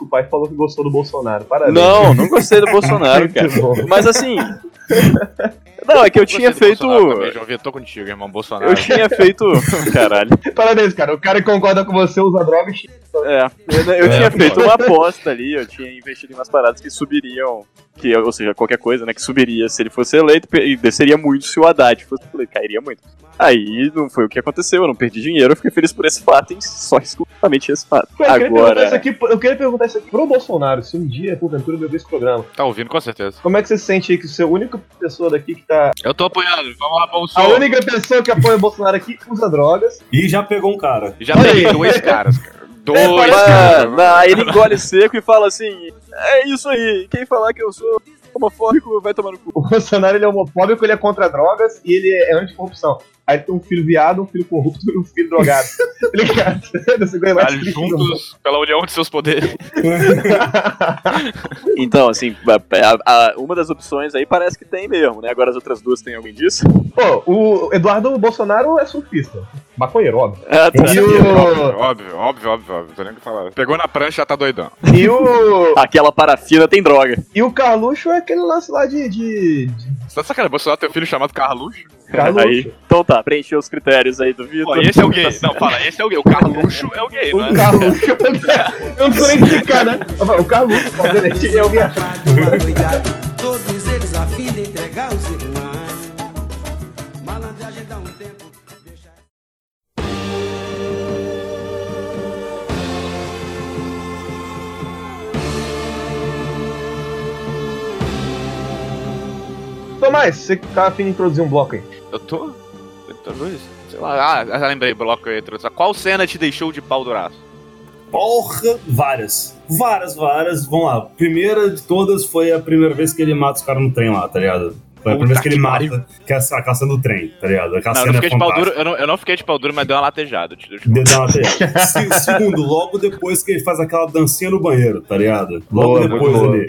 o pai falou que gostou do Bolsonaro. Parabéns. Não, não gostei do Bolsonaro, cara. Mas assim. Não, é que eu tinha Gostei do feito. Vitor, tô contigo, irmão. Bolsonaro. Eu tinha feito. Caralho. Parabéns, cara. O cara que concorda com você usa droga e É, eu, eu É, tinha pô. feito uma aposta ali, eu tinha investido em umas paradas que subiriam, que, ou seja, qualquer coisa, né, que subiria se ele fosse eleito e desceria muito se o Haddad fosse eleito, cairia muito. Aí não foi o que aconteceu, eu não perdi dinheiro, eu fiquei feliz por esse fato, e só exclusivamente esse fato. Eu queria, perguntar isso Agora, aqui, eu queria perguntar isso aqui pro Bolsonaro, se um dia, porventura, ele ouvir esse programa. Tá ouvindo, com certeza. Como é que você se sente aí que você é a única pessoa daqui que tá. Eu tô apoiando. Vamos lá, A Bolsonaro. única pessoa que apoia o Bolsonaro aqui usa drogas. E já pegou um cara. Já aí. dois caras, cara. Dois não, aí ele engole seco e fala assim: É isso aí, quem falar que eu sou homofóbico vai tomar no cu. O Bolsonaro ele é homofóbico, ele é contra drogas e ele é anticorrupção. Aí tem um filho viado, um filho corrupto e um filho drogado. Tá ligado? Caralho, mundo. juntos pela união de seus poderes. Então, assim, a- a- uma das opções aí parece que tem mesmo, né? Agora as outras duas tem alguém disso? Pô, o Eduardo Bolsonaro é surfista. Maconheiro, óbvio. Ah, tá. E o. Óbvio, óbvio, óbvio, óbvio. Tô nem o que falar. Pegou na prancha, já tá doidão. E o. Aquela parafina tem droga. E o Carluxo é aquele lance lá de. de, de Você tá sacanagem? Bolsonaro tem um filho chamado Carluxo? Carluxo. Aí, então tá, preencheu os critérios aí do Vitor. esse é o gay. Não, fala, esse é o gay. O Carluxo é o gay, O não é? Carluxo. Eu não sei nem explicar, né? O Carluxo, obviamente, é o minha. Todos eles a fim de entregar o ser humano. Malandragem dá um tempo. Deixa... Tomás, você tá afim de introduzir um bloco aí. Eu tô. Tô dois. Sei lá. Ah, já lembrei, bloco introduzir. Qual cena te deixou de pau duraço? Porra, várias. Várias, várias. Vamos lá. Primeira de todas foi a primeira vez que ele mata os caras no trem lá, tá ligado? Foi a primeira vez que ele que mata, que é a cena do trem, tá ligado? Aquela Não, eu não, é fiquei de pau duro, eu, não, eu não fiquei de pau duro, mas deu uma latejada. Te, te... Deu uma tela. Se- Segundo, logo depois que ele faz aquela dancinha no banheiro, tá ligado? Logo Boa, depois boa. ali.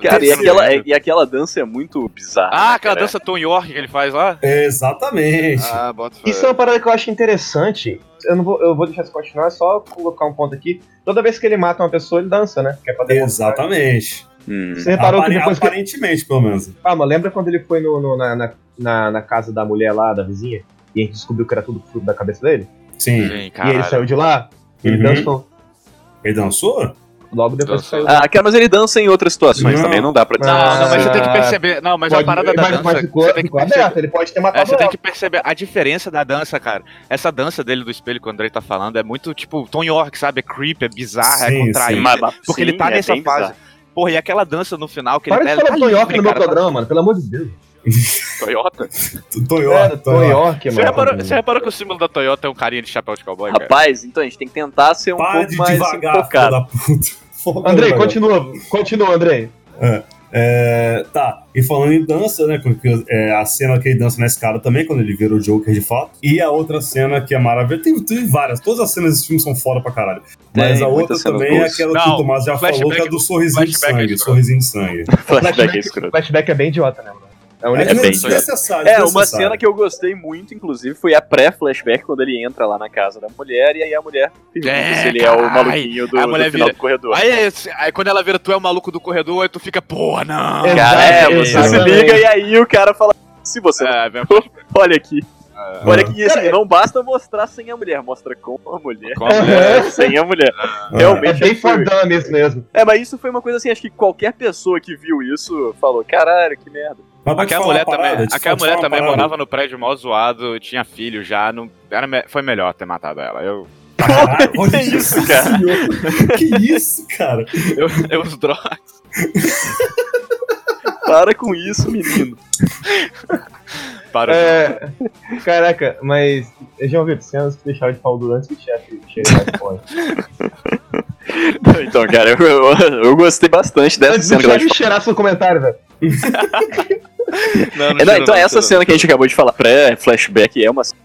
Cara, e aquela, né? e aquela dança é muito bizarra. Ah, né, aquela cara? dança Tom York que ele faz lá? Exatamente. Ah. Isso é uma parada que eu acho interessante. Eu, não vou, eu vou deixar isso continuar, é só colocar um ponto aqui. Toda vez que ele mata uma pessoa, ele dança, né? Que é pra demonstrar. Exatamente. Hum. Você reparou que Apare- depois que. Aparentemente, pelo menos. Ah, mas lembra quando ele foi no, no- na, na, na, na casa da mulher lá, da vizinha? E a gente descobriu que era tudo fruto da cabeça dele? Sim. Sim, E ele saiu de lá? Ele Uhum. dançou. Ele dançou? Logo depois que Dançou. saiu. Ah, cara, mas ele dança em outras situações Não. também, não dá pra dizer. Não, não, mas você tem que Ah, perceber. Não, mas Pode- a parada da mas, dança. mas ficou, você tem que perceber. aberto, ele pode ter É, matado você tem que perceber a diferença da dança, cara. Essa dança dele do espelho que o Andrei tá falando é muito tipo Tom York, sabe? É creep, é bizarra, Sim, é contraída. Mas- mas- Porque sim, ele tá é nessa fase. bizarro. Porra, e aquela dança no final que Para ele de tá- falar tá livre, no meu tá- programa, mano, pelo amor de Deus. Toyota. É, Tom York, Você mano. reparou, você reparou que o símbolo da Toyota é um carinha de chapéu de cowboy, cara? Rapaz, então a gente tem que tentar ser um Para pouco de mais devagar, filho focado. da puta. Andrei, continua. Continua, Andrei. É, tá, e falando em dança, né? porque, é, a cena que ele dança na escada também, quando ele vira o Joker de fato. E a outra cena que é maravilhosa. Tem, tem várias, todas as cenas desse filme são foda pra caralho. Mas Tem a outra também é aquela que Não, o Tomás já falou, que é do sorrisinho de é sangue. escroto. sorrisinho de sangue. Flashback é escroto. Flashback é bem idiota, né, mano? É É, bem desnecessário. É, uma cena que eu gostei muito, inclusive, foi a pré-flashback, quando ele entra lá na casa da mulher e aí a mulher pergunta É, se ele é o maluquinho do, A do mulher final vira- do corredor. Aí, esse- aí quando ela vira tu é o maluco do corredor, aí tu fica, porra, não. Cara, é, você se liga e aí o cara fala, se você não... É, Olha aqui. É. Olha que assim, não basta mostrar sem a mulher, mostra com a mulher. Com a mulher. sem a mulher. Ah, Realmente É bem for dummies mesmo. É, mas isso foi uma coisa assim, acho que qualquer pessoa que viu isso falou, caralho, que merda. Mas Aquela mulher parada, também, aquela mulher também parada. morava no prédio mal zoado, tinha filho já, não, era, me- foi melhor ter matado ela. Eu, Caralho, Que olha isso, cara? senhor. Que isso, cara? eu, eu os drogas. Para com isso, menino. Para. É, caraca, mas. João Vitor, cenas que deixaram de pau durante o chefe chega mais forte. Então, cara, eu, eu, eu gostei bastante dessa Antes cena do que ela chefe cheirar seu comentário, velho. Não, É, não, então, essa cena que a gente acabou de falar, pré-flashback, é uma cena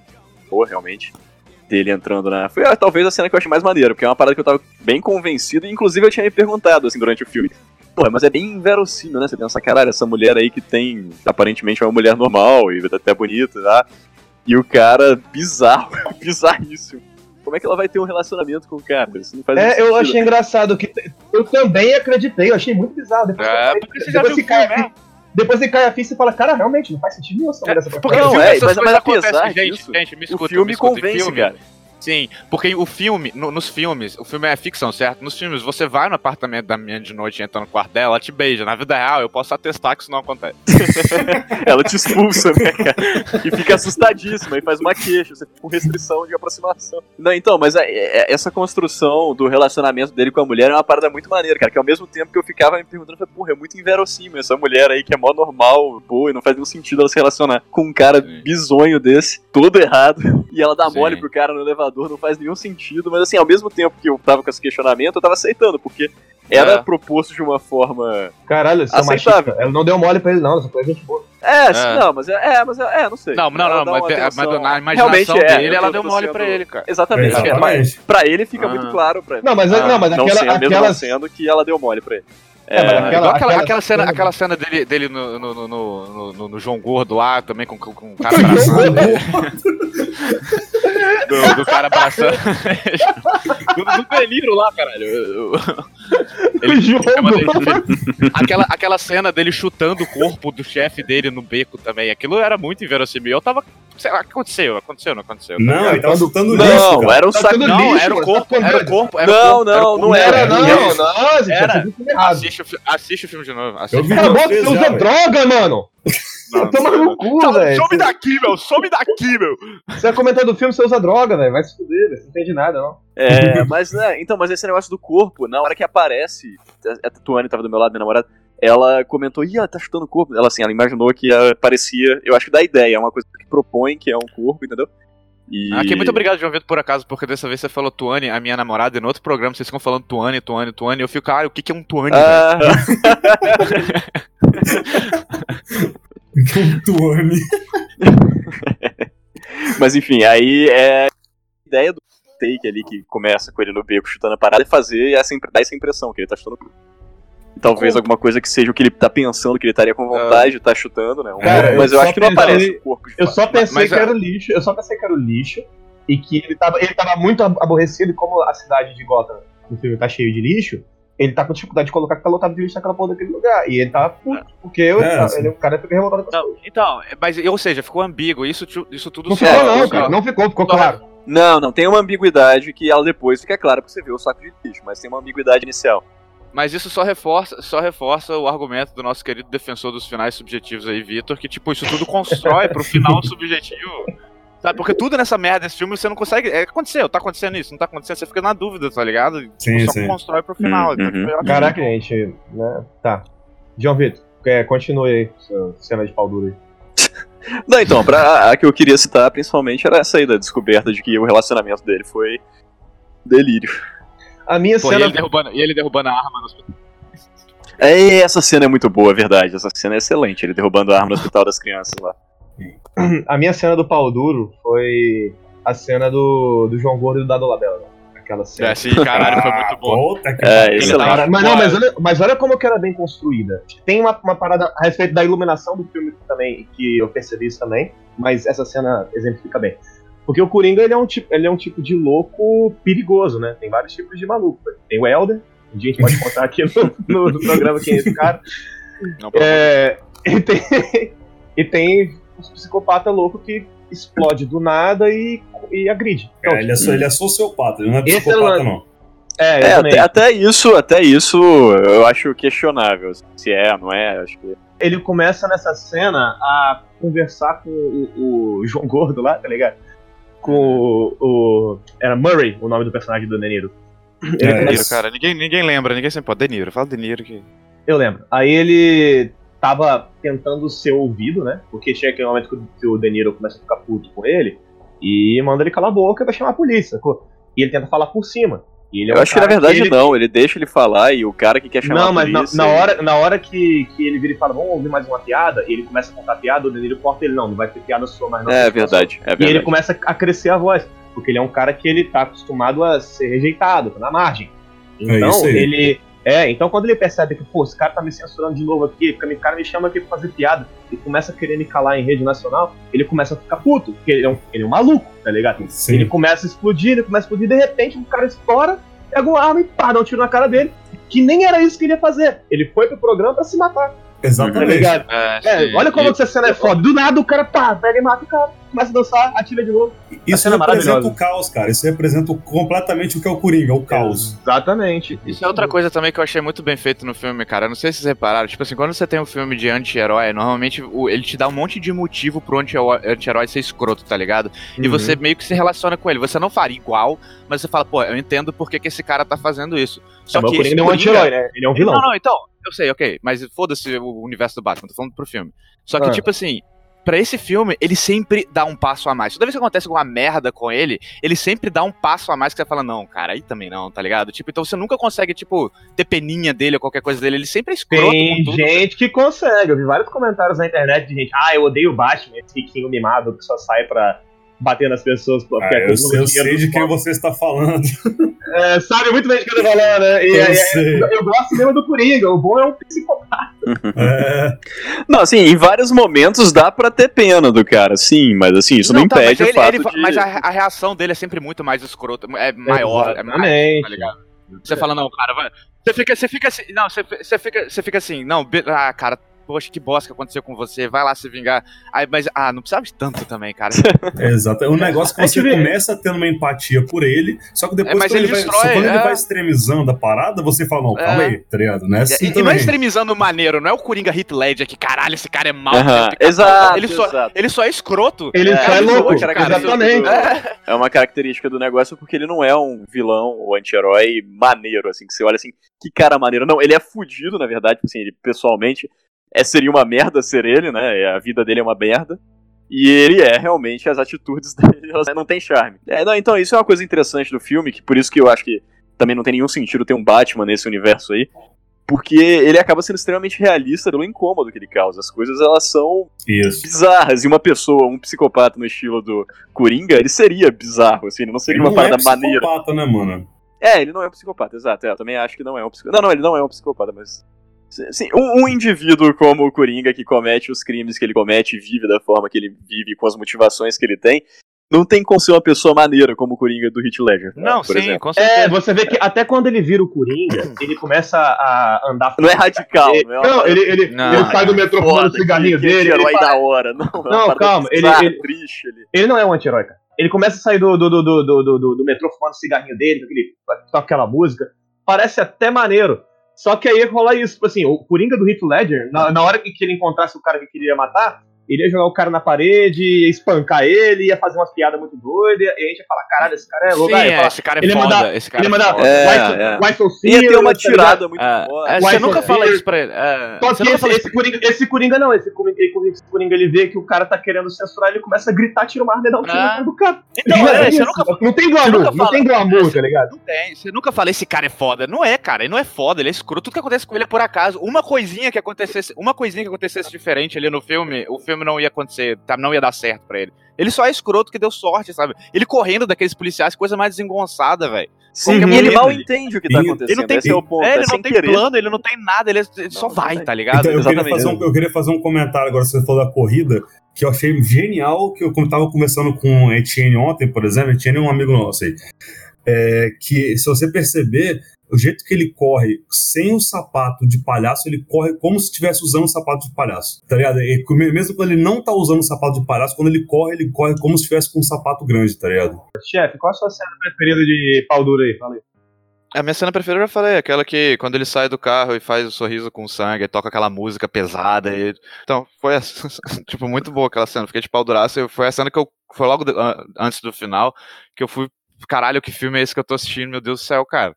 boa, realmente. Dele entrando na. Foi ah, talvez a cena que eu achei mais maneira, porque é uma parada que eu tava bem convencido, e inclusive eu tinha me perguntado, assim, durante o filme. Porra, mas é bem inverossímil, né? Você pensa, caralho, essa mulher aí que tem. Aparentemente é uma mulher normal e até bonita, tá? E o cara, bizarro, bizarríssimo. Como é que ela vai ter um relacionamento com o cara? Isso não faz É, eu achei engraçado que eu também acreditei, eu achei muito bizarro. Depois, É, que- porque você já depois viu filme, cai a né? depois que cai a ficha e fala, cara, realmente, não faz sentido nenhum essa mulher dessa Porque Não, filme, é, mas- mas apesar gente, disso, gente, me escuta, o filme me escuta, convence, filme- cara. Sim, porque o filme, no- nos filmes, o filme é ficção, certo? Nos filmes, você vai no apartamento da menina de noite e entra no quarto dela, ela te beija. Na vida real, eu posso atestar que isso não acontece. Ela te expulsa, né, cara? E fica assustadíssima e faz uma queixa, você fica com restrição de aproximação. Não, então, mas é- é- essa construção do relacionamento dele com a mulher é uma parada muito maneira, cara. Que ao mesmo tempo que eu ficava me perguntando, eu falei, porra, é muito inverossímil essa mulher aí que é mó normal, boa, e não faz nenhum sentido ela se relacionar com um cara Sim. bizonho desse, todo errado, e ela dá Sim. mole pro cara no elevador, não faz nenhum sentido. Mas assim, ao mesmo tempo que eu tava com esse questionamento, eu tava aceitando, porque era É. proposto de uma forma Caralho, seu Aceitável. Ela não deu mole pra ele, não, essa foi gente boa. É, sim, É. não, mas é, é, mas é, é, não sei. Não, não, Ela não, mas, é- mas na imaginação Realmente é, dele, ela tô- deu mole sendo- pra ele, cara. Exatamente. Exatamente. Mas pra ele fica Ah. muito claro. Pra... Não, mas, Ah, não, mas não aquela, sendo, mesmo não aquelas. sendo que ela deu mole pra ele. É, mas É, aquela- Igual aquela, aquela aquela cena, cena- aquela cena dele, dele no, no, no, no, no- no João Gordo lá, também com, com, com o cara. do, do cara abraçando. do, do delírio lá, caralho. Eu- eu- Ele chama dele de- aquela, aquela cena dele chutando o corpo do chefe dele no beco também. Aquilo era muito inverossímil. Eu tava. Sei lá, aconteceu, aconteceu, não aconteceu. Não, ele tava chutando lixo, Não, cara. era um saco. Não, lixo, era o corpo, era o corpo. Era o Não, o não, não Era, não, Era. não, gente, Era. essa filme errado. Assiste, o assiste o filme de novo. Eu Assiste. vi Cala a boca, você usa droga, mano! Toma no cu, velho. Some daqui, meu! Some daqui, meu! Você vai comentar do filme, você usa droga, velho. Vai se fuder, velho. Você não entende nada, não. É, mas né, então, mas esse negócio do corpo, na hora que aparece, a, Tuane tava do meu lado, minha namorada, ela comentou, ih, ela tá chutando o corpo. Ela assim, ela imaginou que ah, parecia, eu acho que dá ideia, é uma coisa que propõe que é um corpo, entendeu? E... Aqui, muito obrigado, João Vitor, por acaso, porque dessa vez você falou Tuane, a minha namorada, e no outro programa vocês ficam falando Tuane, Tuane, Tuane, eu fico, cara, o que que é um Tuane, velho? Ah, Tuane. mas enfim, aí é a ideia do take ali que começa com ele no beco chutando a parada é fazer essa, dar essa impressão que ele tá chutando o corpo. E talvez alguma coisa que seja o que ele tá pensando, que ele estaria com vontade de estar chutando, né? Um- Cara, mas eu eu acho que não aparece o corpo de Eu fato. só pensei Mas, que era o lixo. Eu só pensei que era o lixo. E que ele tava, ele tava muito ab- aborrecido, e como a cidade de Gotham no filme tá cheio de lixo. Ele tá com dificuldade de colocar que tá lotado de lixo naquela porra daquele lugar. E ele tá puto, porque eu, É, ele é um cara que fica revoltado com Não, então, mas, ou seja, ficou ambíguo, isso, isso tudo Não só- ficou, não, cara. Não ficou, ficou claro. Não, não, tem uma ambiguidade que ela depois fica clara porque você vê o saco de lixo, mas tem uma ambiguidade inicial. Mas isso só reforça, só reforça o argumento do nosso querido defensor dos finais subjetivos aí, Vitor, que tipo, isso tudo constrói pro final subjetivo. Sabe? Porque tudo nessa merda desse filme você não consegue. É, aconteceu, tá acontecendo isso, não tá acontecendo, você fica na dúvida, tá ligado? Sim, só sim. constrói pro final. Uhum, Então, eu acho Caraca, gente, né? Tá. João Vitor, é, continue aí, sua cena de pau duro aí. Não, então, pra, a que eu queria citar principalmente era essa aí da descoberta de que o relacionamento dele foi delírio. A minha Pô, e cena. ele, derrubando, e ele derrubando a arma no hospital. É, essa cena é muito boa, é verdade. Essa cena é excelente, ele derrubando a arma no hospital das crianças lá. A minha cena do pau duro foi a cena do, do João Gordo e do Dado Labella. né? Aquela cena. É, sim, caralho, foi muito bom. Puta que É, excelente. Cara, mas, não, mas, olha, mas olha como que era bem construída. Tem uma, uma parada a respeito da iluminação do filme também, que eu percebi isso também, mas essa cena exemplifica bem. Porque o Coringa ele é, um tipo, ele é um tipo de louco perigoso, né? Tem vários tipos de maluco. Tem o Elder, um dia a gente pode contar aqui no, no- no programa quem é esse cara. Não, É, e tem, e tem os psicopata louco que explode do nada e, e agride. Então, Cara, ele, é só, ele é sociopata, ele não é Esse psicopata, o- não. é, É, até, até isso, até isso eu acho questionável. Se é, não é, acho que. ele começa nessa cena a conversar com o, o João Gordo lá, tá ligado? Com o, o- Era Murray, o nome do personagem do De Niro. Ele É, começa- Deniro, cara, ninguém, ninguém lembra, ninguém sempre pode. Deniro, fala Deniro que. Eu lembro. Aí ele tava tentando ser ouvido, né? Porque chega aquele momento que o De Niro começa a ficar puto com ele e manda ele calar a boca e vai chamar a polícia. sacou? E ele tenta falar por cima. E ele é Eu acho que na verdade ele- não, ele deixa ele falar e o cara que quer chamar Não, a mas na, polícia. na hora, na hora que, que ele vira e fala, vamos ouvir mais uma piada, e ele começa a contar piada, o De Niro corta ele, não, não vai ter piada sua mais não. É verdade, é E ele verdade. começa a crescer a voz, porque ele é um cara que ele tá acostumado a ser rejeitado, tá na margem. É Então, aí. ele, É, então quando ele percebe que, pô, esse cara tá me censurando de novo aqui, porque o cara me chama aqui pra fazer piada e começa a querer me calar em rede nacional, ele começa a ficar puto, porque ele é um, ele é um maluco, tá ligado? Sim. Ele começa a explodir, ele começa a explodir, de repente o cara estoura, pega uma arma e pá, dá um tiro na cara dele. Que nem era isso que ele ia fazer. Ele foi pro programa pra se matar, Exatamente. ligado? É, É, olha como E- essa cena é foda. Do nada o cara pá, pega e mata o cara, começa a dançar, atira de novo. Isso é representa o caos, cara. Isso representa completamente o que é o Coringa, o caos. Exatamente. Isso é outra coisa também que eu achei muito bem feito no filme, cara. Eu Não sei se vocês repararam. Tipo assim, quando você tem um filme de anti-herói, normalmente ele te dá um monte de motivo pro anti- anti-herói ser escroto, tá ligado? E Uhum. você meio que se relaciona com ele. Você não faria igual, mas você fala, pô, eu entendo por que, que esse cara tá fazendo isso. Só Mas que o Coringa não é um anti-herói, né? Ele é um vilão. Não, não, então, eu sei, ok. Mas foda-se o universo do Batman, tô falando pro filme. Só que, Ah. tipo assim, pra esse filme, ele sempre dá um passo a mais. Toda vez que acontece alguma merda com ele, ele sempre dá um passo a mais que você fala, não, cara, aí também não, tá ligado? Tipo, então você nunca consegue, tipo, ter peninha dele ou qualquer coisa dele. Ele sempre é escroto Tem gente que consegue. Eu vi vários comentários na internet de gente. Ah, eu odeio o Batman, esse riquinho mimado que só sai pra bater nas pessoas. Porque Ah, é eu, sei- eu sei de quem você está falando. É, sabe muito bem de quem eu tô falando, né? E, Eu é- é- eu gosto mesmo do Coringa. O bom é um psicopata. É, Não, assim, em vários momentos dá pra ter pena do cara, sim, mas assim, isso não, tá, mas impede o fato ele- de... Mas a, a reação dele é sempre muito mais escrota, é maior, é mais, tá ligado? Você fala, não, cara, vai. Você fica, você fica assim, não, você, você fica, você fica assim, não, ah, cara, poxa, que bosta que aconteceu com você, vai lá se vingar. Aí, mas, ah, não precisava de tanto também, cara. exato. É um negócio que É você que vê- começa tendo uma empatia por ele, só que depois É, quando, ele ele vai, destrói, só quando ele é. vai extremizando a parada, você fala, não, calma É. aí, tá ligado? Não é assim e, e não é extremizando maneiro, não é o Coringa Hit Ledger que caralho, esse cara é mau. Que ficar- exato, ele só, exato. ele só é escroto. Ele É, só é louco. é Exatamente. É uma característica do negócio porque ele não é um vilão ou anti-herói maneiro, assim, que você olha assim, que cara maneiro. Não, ele é fudido, na verdade, assim, ele pessoalmente é, seria uma merda ser ele, né? A vida dele é uma merda. E ele é realmente, as atitudes dele elas não tem charme. É, não, então, isso é uma coisa interessante do filme, que por isso que eu acho que também não tem nenhum sentido ter um Batman nesse universo aí. Porque ele acaba sendo extremamente realista pelo incômodo que ele causa. As coisas, elas são Isso. bizarras. E uma pessoa, um psicopata no estilo do Coringa, ele seria bizarro, assim, ele não seria Ele uma não é parada maneira. psicopata, né, mano? É, ele não é um psicopata, exato. É, eu também acho que não é um psicopata. Não, não, ele não é um psicopata, mas. Sim, um, um indivíduo como o Coringa que comete os crimes que ele comete e vive da forma que ele vive, com as motivações que ele tem, não tem como ser uma pessoa maneira como o Coringa do Heath Ledger. Não, por sim, exemplo. com certeza. É, você vê que até quando ele vira o Coringa, ele começa a andar. Não é radical, não é uma Não, ele, ele, Não. ele sai do metrô fumando o cigarrinho que- que dele. ele herói da hora. Não, é Não, calma, ele- ele- triste ali. Ele não é um anti-herói, cara. Ele começa a sair do, do, do, do, do, do, do metrô fumando o cigarrinho dele, com aquele, toca aquela música. Parece até maneiro. Só que aí rola isso, tipo assim, o Coringa do Heath Ledger, na, na hora que ele encontrasse o cara que queria matar, ele ia jogar o cara na parede, ia espancar ele, ia fazer umas piadas muito doidas, e a gente ia falar, caralho, esse cara é louco. Sim, é, falar, esse cara é ele foda, manda- esse cara ele é manda foda. É, é. so Ia ter uma tá tirada muito É, boa. é, você so nunca fala serious? isso pra ele. É, Só você que esse, fala esse, Coringa, esse Coringa não, esse Coringa, esse Coringa ele vê que o cara tá querendo censurar, ele começa a gritar, tira uma arma e dá um tiro Ah. do cara. Então, é, é você nunca Não tem glamour, não fala- tem glamour, tá ligado? Não tem. Você nunca fala, esse cara é foda. Não é, cara. Ele não é foda, ele é escroto. Tudo que acontece com ele é por acaso. Uma coisinha que acontecesse, uma coisinha que acontecesse diferente ali no filme, o filme não ia acontecer, tá? não ia dar certo pra ele. Ele só é escroto que deu sorte, sabe? Ele correndo daqueles policiais, coisa mais desengonçada, velho. Sim, e ele mal entende o que tá acontecendo. Ele não tem, Esse é o ponto. é, É, ele sem não tem querer. plano, ele não tem nada, ele, só Não, vai, não tá ligado? Então, eu, queria um, eu queria fazer um comentário agora, você falou da corrida, que eu achei genial, que eu como tava conversando com o Etienne ontem, por exemplo, Etienne é um amigo nosso aí, é, que se você perceber, o jeito que ele corre sem o sapato de palhaço, ele corre como se estivesse usando o sapato de palhaço, tá ligado? E mesmo quando ele não tá usando o sapato de palhaço, quando ele corre, ele corre como se estivesse com um sapato grande, tá ligado? Chefe, qual a sua cena preferida de pau duro aí? Fala aí. A minha cena preferida eu já falei, aquela que quando ele sai do carro e faz o sorriso com sangue, e toca aquela música pesada. E... Então, foi essa, tipo, muito boa aquela cena. Fiquei de pau duraço. Foi a cena que eu. Foi logo de- an- antes do final que eu fui. Caralho, que filme é esse que eu tô assistindo? Meu Deus do céu, cara.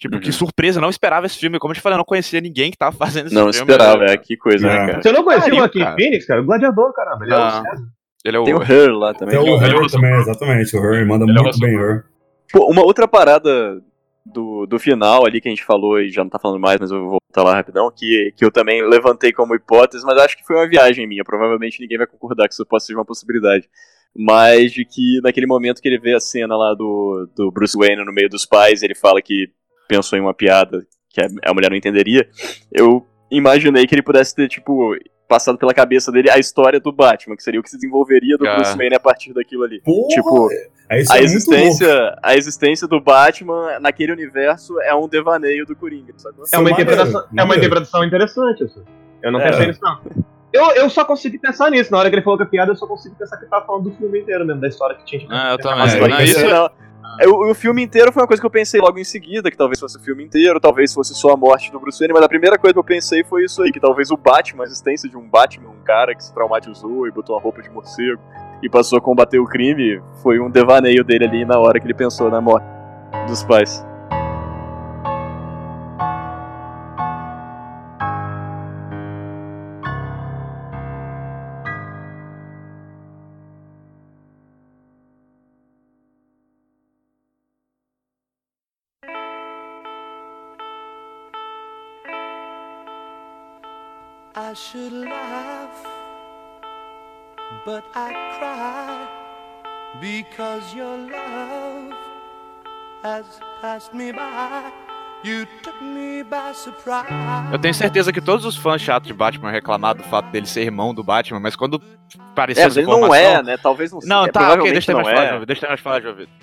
Tipo, Uhum. que surpresa, não esperava esse filme. Como eu te falei, eu não conhecia ninguém que tava fazendo esse Não filme. esperava, né? é que coisa, É. né, cara? Você não conhecia o Joaquim cara. Phoenix, cara? O gladiador, caramba. Ele é o Não. César. Ele é o. Tem o Her lá também. Até o ele é o Her Russell também, exatamente, o Her, ele manda Ele é muito Russell bem, Her. Pô, uma outra parada do, do final ali que a gente falou e já não tá falando mais, mas eu vou voltar lá rapidão, que, que eu também levantei como hipótese, mas acho que foi uma viagem minha. Provavelmente ninguém vai concordar que isso possa ser uma possibilidade. Mas de que naquele momento que ele vê a cena lá do, do Bruce Wayne no meio dos pais, ele fala que pensou em uma piada que a mulher não entenderia, eu imaginei que ele pudesse ter, tipo, passado pela cabeça dele a história do Batman, que seria o que se desenvolveria do Ah. Bruce Wayne a partir daquilo ali. Porra, Tipo, é isso a é existência, a existência do Batman naquele universo é um devaneio do Coringa, sacou? É uma, interpretação, é uma interpretação interessante, assim. Eu não É. pensei nisso, não. Eu, eu só consegui pensar nisso. Na hora que ele falou que a piada, eu só consegui pensar que ele tava falando do filme inteiro mesmo, da história que tinha. Ah, eu também. Mas É, não, isso- não. É, O, o filme inteiro foi uma coisa que eu pensei logo em seguida, que talvez fosse o filme inteiro, talvez fosse só a morte do Bruce Wayne, mas a primeira coisa que eu pensei foi isso aí, que talvez o Batman, a existência de um Batman, um cara que se traumatizou e botou uma roupa de morcego e passou a combater o crime, foi um devaneio dele ali na hora que ele pensou na morte dos pais. Should laugh, but I cry because your love has passed me by. You took me by surprise. Eu tenho certeza que todos os fãs chatos de Batman reclamaram do fato dele ser irmão do Batman, mas quando apareceu É, essa ele não informação... é, né? Talvez não seja. Não, é, tá, ok, deixa eu não mais falar, é. João, deixa eu mais falar, João Vitor.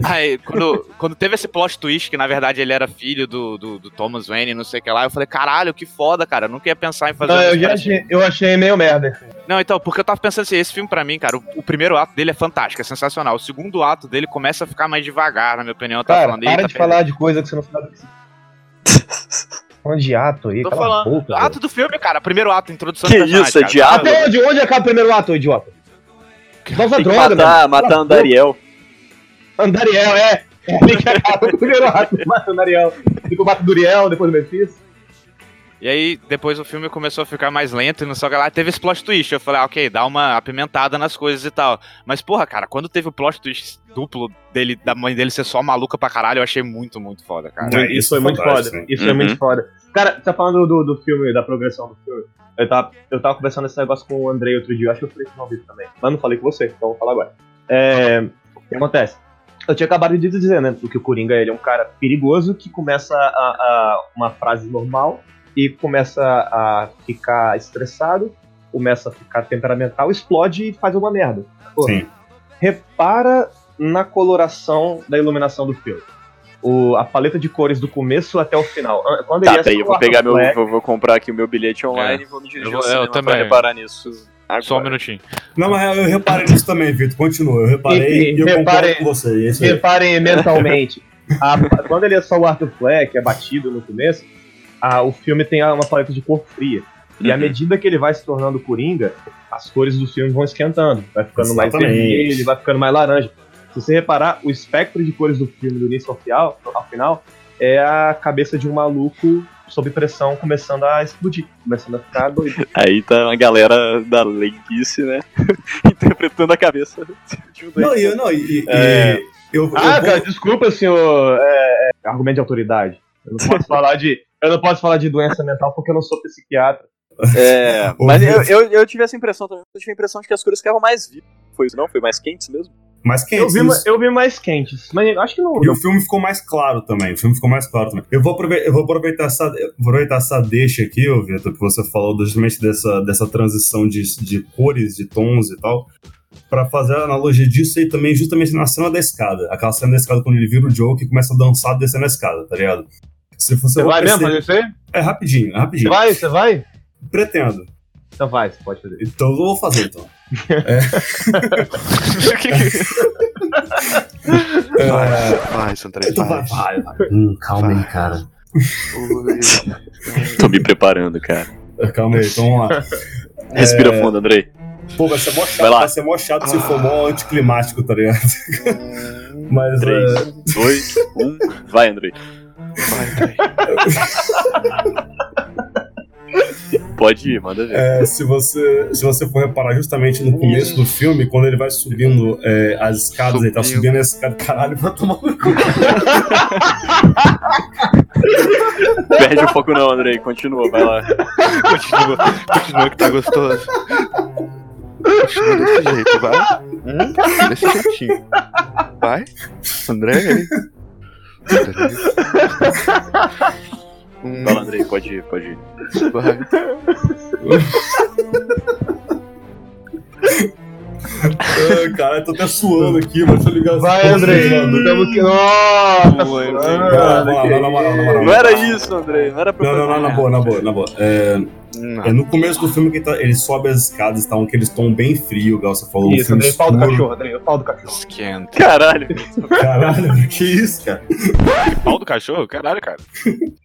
Aí, quando, quando teve esse plot twist, que na verdade ele era filho do, do, do Thomas Wayne, não sei o que lá, eu falei, caralho, que foda, cara, eu nunca ia pensar em fazer Não, eu, já achei, eu achei meio merda. assim. Não, então, porque eu tava pensando assim, esse filme pra mim, cara, o, o primeiro ato dele é fantástico, é sensacional. O segundo ato dele começa a ficar mais devagar, na minha opinião. Eu tava Cara, falando, para "Eita, de perdeu." falar de coisa que você não sabe. que você- Falando de ato aí, Tô falando, boca. ato do filme, cara, primeiro ato, introdução Que do personagem, isso, é cara. diabo? Até onde, onde acaba o primeiro ato, idiota? Usar Tem que droga, matar, mano. matar Cala a Andariel. é. É ali que acaba o. Mata o Andariel. Depois mata o Duriel, depois o Mephisto. E aí, depois o filme começou a ficar mais lento e não sei o que lá. Teve esse plot twist. Eu falei, ah, ok, dá uma apimentada nas coisas e tal. Mas, porra, cara, quando teve o plot twist duplo dele, da mãe dele ser só maluca pra caralho, eu achei muito, muito foda, cara. É, isso isso foi é muito foda. né? Isso foi Uhum. muito foda. Cara, você tá falando do, do filme, da progressão do filme. Eu tava, eu tava conversando esse negócio com o Andrei outro dia, eu acho que eu falei isso no vídeo também. Mas não falei com você, então vou falar agora. É, o que acontece? Eu tinha acabado de dizer, né? Que o Coringa ele é um cara perigoso que começa a, a- uma frase normal e começa a ficar estressado, começa a ficar temperamental, explode e faz uma merda. Pô, Sim. repara na coloração da iluminação do filme. O, a paleta de cores do começo até o final. Ah, Quando Tá, ele é peraí, eu vou pegar meu. Vou, vou comprar aqui o meu bilhete online É. e vou me dirigir Eu ao vou- eu também. reparar nisso. Agora. Só um minutinho. Não, mas eu reparei nisso também, Vitor. Continua. Eu reparei Enfim, e eu concordo com você. É aí. Reparem mentalmente. a- quando ele é só o Arthur Fleck, é batido no começo, a- o filme tem uma paleta de cor fria. E à Uhum. medida que ele vai se tornando Coringa, as cores do filme vão esquentando. Vai ficando mais Exatamente. vermelho, vai ficando mais laranja. Se você reparar, o espectro de cores do filme, do início ao final, ao final é a cabeça de um maluco sob pressão começando a explodir, começando a ficar doido. Aí tá uma galera da leiguice, né? Interpretando a cabeça. Não, e eu não, e, É. e eu, eu Ah, vou- cara, desculpa, senhor. É, é, argumento de autoridade. Eu não posso falar de. Eu não posso falar de doença mental porque eu não sou psiquiatra. É, mas eu, eu, eu tive essa impressão também. Eu tive a impressão de que as cores ficavam mais vivas. Foi isso, não? Foi mais quentes mesmo? Mas quem Eu vi, eu vi mais quentes, mas acho que não. E o filme ficou mais claro também. O filme ficou mais claro também. Eu vou aproveitar, eu vou aproveitar, essa, aproveitar essa deixa aqui, ô Vitor, que você falou justamente dessa, dessa transição de, de cores, de tons e tal, pra fazer a analogia disso aí também, justamente na cena da escada. Aquela cena da escada quando ele vira o Joe e começa a dançar descendo a escada, tá ligado? Se você, Você vai mesmo perceber- fazer isso aí? É rapidinho, é Você rapidinho. vai? Você vai? Pretendo. Então vai, você pode fazer. Então eu vou fazer então. É, Faz, André, então vai, vai, vai. Hum, calma aí, cara. Tô me preparando, cara. Calma aí, então vamos lá. Respira fundo, Andrei. Pô, vai ser mó chato, Vai lá. vai ser mó chato se for mó anticlimático, tá ligado? Mas é, 3, 2, 1. Vai, Andrei. Pode ir, manda ver. é, se, você, se você for reparar justamente no começo do filme, quando ele vai subindo é, as escadas, ele tá Subindo. subindo a escada, caralho, vai tomar no cu. Perde o foco não, Andrei. Continua, vai lá. Continua, continua que tá gostoso. Continua desse jeito, vai. Hum, desse jeitinho. Vai, André. André. Hum. Fala, Andrei, pode ir, pode ir. Ai, cara, eu tô até suando aqui, mas deixa eu ligar Vai, Andrei. que. Nossa! Vai, vai, que vai. Não era isso, Andrei, não era pra Não, não, não, na boa, na boa, na boa. É, é no começo do filme que ele, tá, ele sobe as escadas, tá, um, aqueles tom bem frio, igual você falou. um Isso, filme Andrei, pau do cachorro, Andrei, o pau do cachorro. Esquenta. Caralho. Caralho, que isso, cara? Pau do cachorro? Caralho, cara.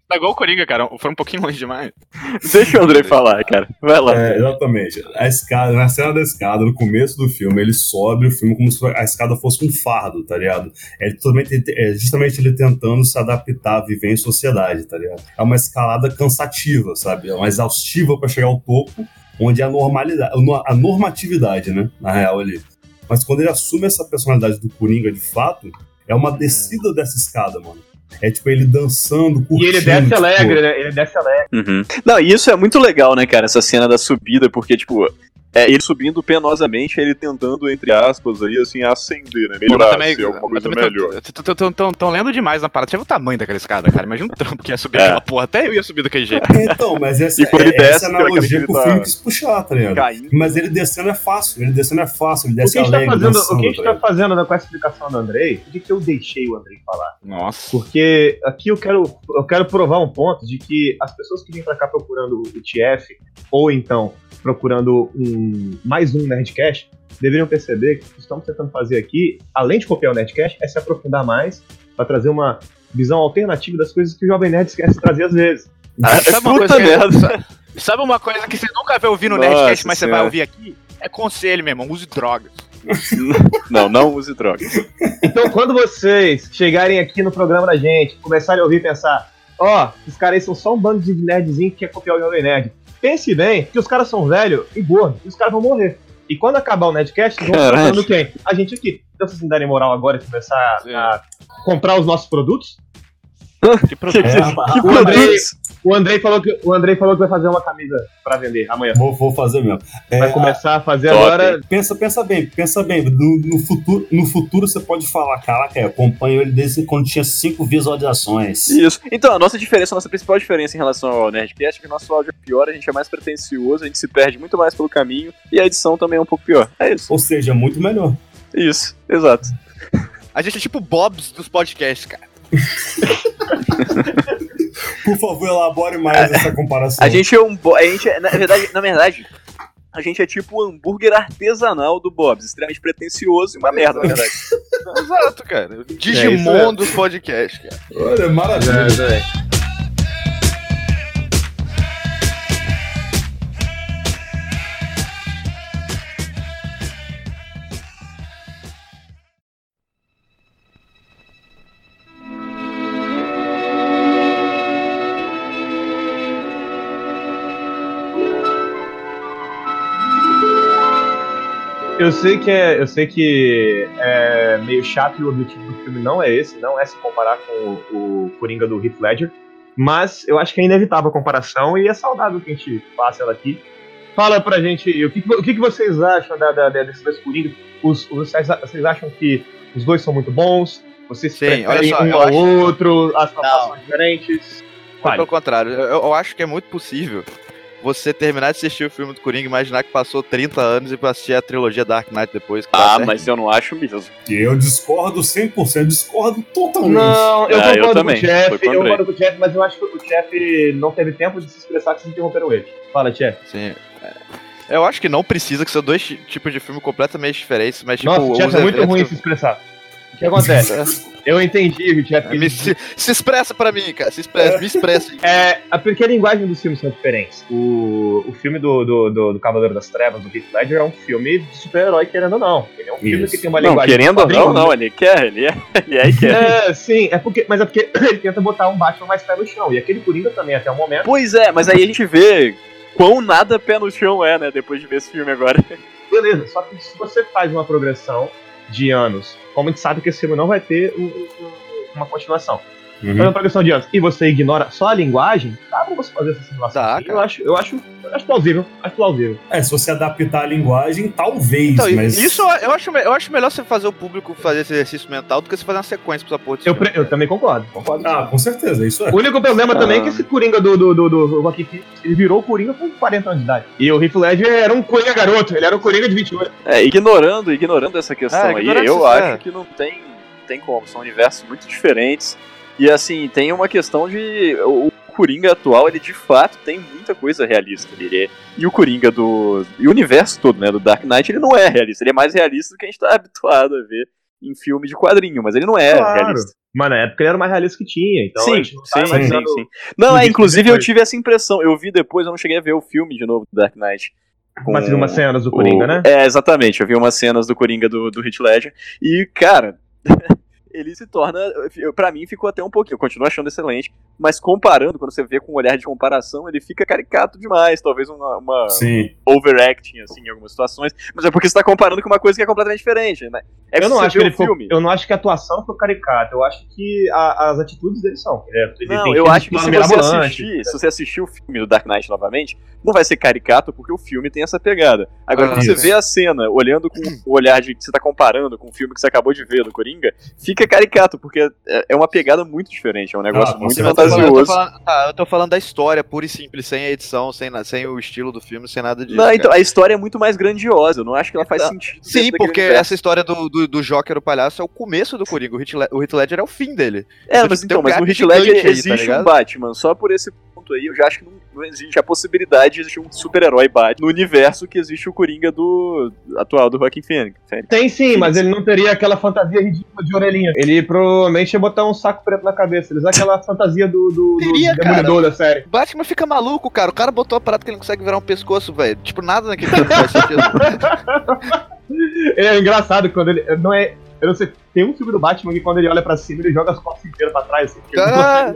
Tá igual o Coringa, cara. Foi um pouquinho longe demais. Deixa o Andrei falar, cara. Vai lá. É, exatamente. A escada, na cena da escada, no começo do filme, ele sobe o filme como se a escada fosse um fardo, tá ligado? É, totalmente, é justamente ele tentando se adaptar a viver em sociedade, tá ligado? É uma escalada cansativa, sabe? É uma exaustiva pra chegar ao topo, onde é a normalidade, a normatividade, né? Na real ali. Mas quando ele assume essa personalidade do Coringa de fato, é uma descida dessa escada, mano. É tipo ele dançando, curtindo. E ele desce tipo, alegre, né? Ele desce alegre. Uhum. Não, e isso é muito legal, né, cara? Essa cena da subida, porque, tipo, é ele subindo penosamente, ele tentando, entre aspas, aí, assim, ascender, né? Melhorar, também, ser alguma coisa melhor. tão- tão- tão- tão- tão lendo demais na parada. Você viu o tamanho daquela escada, cara? Imagina o trampo que ia subir É. aquela porra. Até eu ia subir daquele jeito. Então, mas essa, E é, desce, essa é analogia que o que ele filme tá quis puxar, tá ligado? Caindo. Mas ele descendo é fácil, ele descendo é fácil, ele O desce que a gente tá alegre, fazendo, o que a gente tá tá fazendo né, com essa explicação do Andrei, de que eu deixei o Andrei falar. Nossa. Porque aqui eu quero, eu quero provar um ponto de que as pessoas que vêm pra cá procurando o TF, ou então procurando um, mais um Nerdcast, deveriam perceber que o que estamos tentando fazer aqui, além de copiar o Nerdcast, é se aprofundar mais para trazer uma visão alternativa das coisas que o Jovem Nerd esquece de trazer às vezes. Ah, sabe uma coisa que merda. sabe- Sabe uma coisa que você nunca vai ouvir no Nossa Nerdcast, mas você vai Senhora. ouvir aqui? É conselho, meu irmão. Use drogas. Não, não use drogas. Então, quando vocês chegarem aqui no programa da gente, começarem a ouvir e pensar, ó, esses caras aí são só um bando de nerdzinho que quer copiar o Jovem Nerd. Pense bem que os caras são velhos e gordos, e os caras vão morrer. E quando acabar o Nerdcast, eles vão pensando quem? A gente aqui. Então, vocês me darem moral agora e começar Sim. a comprar os nossos produtos? Que produto. É, Que produtos? O Andrei falou que, o Andrei falou que vai fazer uma camisa pra vender amanhã. vou, vou fazer mesmo. É, Vai começar a fazer Top, agora. Pensa, pensa bem, pensa bem. No, no futuro, no futuro você pode falar, caraca, eu acompanho ele desde quando tinha cinco visualizações. Isso. Então, a nossa diferença, a nossa principal diferença em relação ao Nerdcast é que o nosso áudio é pior, a gente é mais pretencioso, a gente se perde muito mais pelo caminho e a edição também é um pouco pior. É isso. Ou seja, muito melhor. Isso, exato. A gente é tipo Bobs dos podcasts, cara. Por favor, elabore mais essa comparação. A gente é um. A gente é, na verdade, na verdade, a gente é tipo o hambúrguer artesanal do Bob's, extremamente pretencioso e uma merda, na verdade. Exato, cara. É Digimon mesmo. dos podcasts, cara. Olha, maravilha. Eu sei que é, eu sei que é meio chato e o objetivo do filme não é esse, não é se comparar com o, o Coringa do Heath Ledger, mas eu acho que é inevitável a comparação e é saudável que a gente faça ela aqui. Fala pra gente o que, o que, vocês acham da, da, desses dois Coringas. Os, os- vocês, acham que os dois são muito bons? Vocês Sim, preferem só, um ao acho- outro? As propostas são diferentes? Pelo contrário, eu, eu acho que é muito possível você terminar de assistir o filme do Coringa e imaginar que passou 30 anos e pra assistir a trilogia Dark Knight depois. tá Ah, mas eu não acho mesmo. Eu discordo 100%, discordo totalmente. Não, eu Ah, eu concordo também, com o Jeff, eu concordo com o Jeff, mas eu acho que o Jeff não teve tempo de se expressar que vocês interromperam ele. Fala, Jeff. Sim. É. Eu acho que não precisa, que são dois ti- tipos de filme completamente diferentes, mas tipo. Nossa, o Jeff é muito eventos ruim se expressar. O que acontece? Eu entendi o Jeff. Me- se, se expressa pra mim, cara. Se expressa, me expressa. É, a- porque a linguagem dos filmes são diferentes. O, o filme do, do, do, do Cavaleiro das Trevas, do Heath Ledger, é um filme de super-herói, querendo ou não. Ele é um filme Isso. que tem uma Não, linguagem. querendo ou não, não, ele quer, ele é, ele é e quer. É, sim, é porque, mas é porque ele tenta botar um Batman mais pé no chão. E aquele Coringa também, até o momento. Pois é, mas aí a gente vê quão nada pé no chão é, né, depois de ver esse filme agora. Beleza, só que se você faz uma progressão de anos, como a gente sabe que esse filme não vai ter um- um- uma continuação. Uhum. Fazendo pra questão de anos, e você ignora só a linguagem, dá pra você fazer essa simulação. Dá, eu acho, eu acho, eu acho plausível, acho plausível. É, se você adaptar a linguagem, talvez, Então, mas. isso eu acho, eu acho melhor você fazer o público fazer esse exercício mental do que você fazer uma sequência pra essa porra Eu, eu também concordo, concordo. Ah, com certeza, isso é. O único problema também é que Ah. esse Coringa do, do, do, do Joaquin Phoenix, ele virou Coringa com 40 anos de idade. E o Heath Ledger era um Coringa garoto, ele era um Coringa de 28. É, ignorando, ignorando essa questão É, aí, eu isso, acho é. que não tem, não tem como, são universos muito diferentes. E assim, tem uma questão de. O Coringa atual, ele de fato tem muita coisa realista. Ele é, e o Coringa do. E o universo todo, né? Do Dark Knight, ele não é realista. Ele é mais realista do que a gente tá habituado a ver em filme de quadrinho, mas ele não é Claro. realista. Mano, na época ele era o mais realista que tinha, então sim, tá sim, sim, imaginando- sim. Não, é, inclusive eu depois. tive essa impressão. Eu vi depois, eu não cheguei a ver o filme de novo do Dark Knight. com Mas umas cenas do Coringa, o- né? É, exatamente. Eu vi umas cenas do Coringa do, do Heath Ledger. E, cara, ele se torna. Pra mim, ficou até um pouquinho. Eu continuo achando excelente. Mas comparando, quando você vê com um olhar de comparação, ele fica caricato demais. Talvez uma, uma Sim. overacting, assim, em algumas situações. Mas é porque você tá comparando com uma coisa que é completamente diferente, né? É eu não você acho que ele o ficou, filme. eu não acho que a atuação ficou caricata, eu acho que a- as atitudes dele são. Ele, é- ele Não, tem eu acho que se você assistir, se você assistir o filme do Dark Knight novamente, não vai ser caricato porque o filme tem essa pegada. Agora, Ah, quando você isso. vê a cena olhando com o olhar de que você tá comparando com o filme que você acabou de ver do Coringa, fica caricato, porque é é uma pegada muito diferente, é um negócio Ah, muito certeza. Eu tô falando- eu fantasioso. falando- tá, eu tô falando da história pura e simples, sem a edição, sem, sem o estilo do filme, sem nada disso. Não, então, a história é muito mais grandiosa, eu não acho que ela faz Não, sentido. Sim, porque essa história do, do, do Joker, o palhaço, é o começo do Coringa. O Heath, o Heath Ledger é o fim dele. É, mas então, um mas no Heath Ledger aí, tá existe um ligado? Batman, só por esse ponto aí eu já acho que não, não existe a possibilidade de existir um super-herói Batman no universo que existe o Coringa do atual do Joaquin Phoenix. Tem sim, mas ele não teria aquela fantasia ridícula de orelhinha. Ele provavelmente ia botar um saco preto na cabeça. Ele usa aquela fantasia do, do, do Teria, demolidor da série. O Batman fica maluco, cara. O cara botou a parada que ele não consegue virar um pescoço, velho. Tipo, nada naquele faz sentido. É engraçado quando ele. Não é. Eu não sei. Tem um filme do Batman que quando ele olha pra cima, ele joga as costas inteiras pra trás. Assim, ele Ah,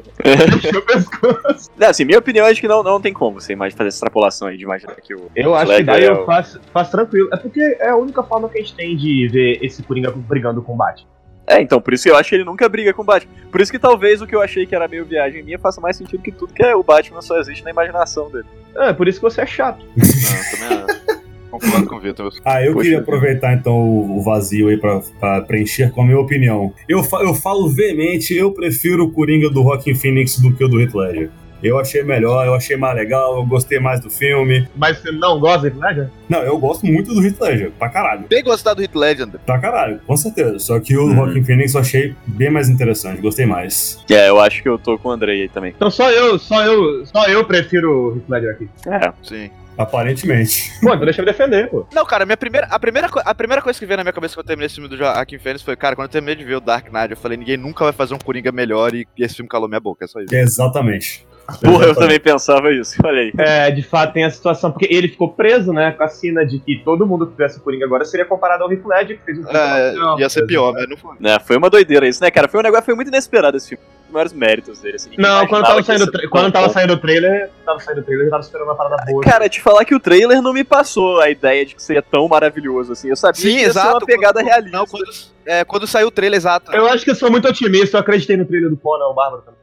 mexer o pescoço. Não, assim, minha opinião é de que não, não tem como você imagina fazer essa extrapolação aí de imaginar que o. Eu o acho que daí é eu faço, faço tranquilo. É porque é a única forma que a gente tem de ver esse Coringa brigando com o Batman. É, então, por isso que eu acho que ele nunca briga com o Batman. Por isso que talvez o que eu achei que era meio viagem minha faça mais sentido que tudo que é o Batman só existe na imaginação dele. É, por isso que você é chato. Não, também é. Concordo com o Vitor. Ah, eu Poxa queria aproveitar então o vazio aí pra, pra preencher com a minha opinião. Eu, fa- eu falo veemente, eu prefiro o Coringa do Rockin' Phoenix do que o do Heath Ledger. Eu achei melhor, eu achei mais legal, eu gostei mais do filme. Mas você não gosta de Ledger? Não, eu gosto muito do Heath Ledger, pra caralho. bem gostado do Heath Ledger. Pra caralho, com certeza. Só que o Uhum. Rockin' Phoenix eu achei bem mais interessante, gostei mais. É, eu acho que eu tô com o Andrei aí também. Então só eu, só eu, só eu prefiro o Heath Ledger aqui. É, Sim. Aparentemente. Pô, então deixa eu defender, pô. Não, cara, minha primeira, a, primeira, a primeira coisa que veio na minha cabeça quando eu terminei esse filme do Joaquin Phoenix foi, cara, quando eu terminei de ver o Dark Knight, eu falei, ninguém nunca vai fazer um Coringa melhor e, e esse filme calou minha boca, é só isso. Exatamente. Porra, eu também pensava isso, aí. É, de fato tem a situação, porque ele ficou preso, né, com a cena de que todo mundo que fizesse o Coringa agora seria comparado ao Heath Ledger, que fez um É, Não, ia ser pior, mas não foi. Né, foi uma doideira isso, né, cara? Foi um negócio, foi muito inesperado esse filme. Um dos maiores méritos dele, assim. Não, quando tava, saindo, ser quando tava saindo o trailer, tava saindo o trailer, eu tava esperando uma parada boa. Cara, te falar que o trailer não me passou a ideia de que seria tão maravilhoso assim. Eu sabia Sim, que ia ser exato. uma pegada quando- realista. Não, quando, é, quando saiu o trailer, exato. Eu acho que eu sou muito otimista, eu acreditei no trailer do Conan, o Bárbaro também.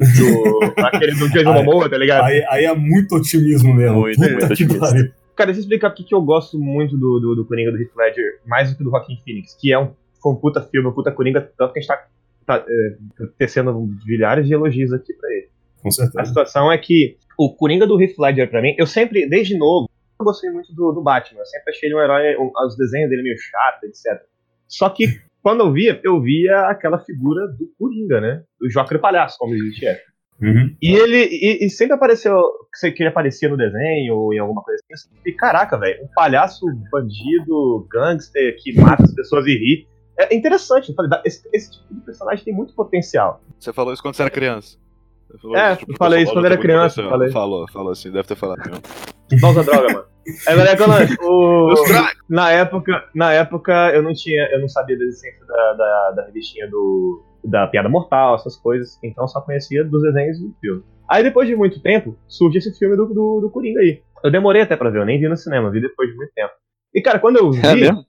Do, aquele do Jason Momoa, tá ligado? Aí, aí é muito otimismo mesmo. Muito, Puta muito que pariu. Cara, deixa eu explicar porque que eu gosto muito do, do, do Coringa do Heath Ledger, mais do que do Joaquin Phoenix, que é um, foi um puta filme, um puta Coringa, tanto que a gente tá, tá é, tecendo milhares de elogios aqui pra ele. Com A certeza. situação é que o Coringa do Heath Ledger, pra mim, eu sempre, desde novo, eu gostei muito do, do Batman. Eu sempre achei ele um herói, um- os desenhos dele meio chato, etc. Só que, quando eu via, eu via aquela figura do Coringa, né? Do Joker Palhaço, como ele é. Uhum. E ele e, e sempre apareceu que ele aparecia no desenho ou em alguma coisa assim. E caraca, velho, um palhaço bandido, gangster que mata as pessoas e ri. É interessante, eu falei, esse, esse tipo de personagem tem muito potencial. Você falou isso quando você era criança. Você falou É, tipo, eu falei isso quando era do criança, falei. Falou, falou assim, deve ter falado mesmo. Não usa droga, mano. É verdade, Colan, o, na época, na época eu não tinha, eu não sabia da existência da, da, da revistinha do da piada mortal, essas coisas, então eu só conhecia dos desenhos do filme. Aí depois de muito tempo, surge esse filme do, do, do Coringa aí. Eu demorei até pra ver, eu nem vi no cinema, vi depois de muito tempo. E cara, quando eu vi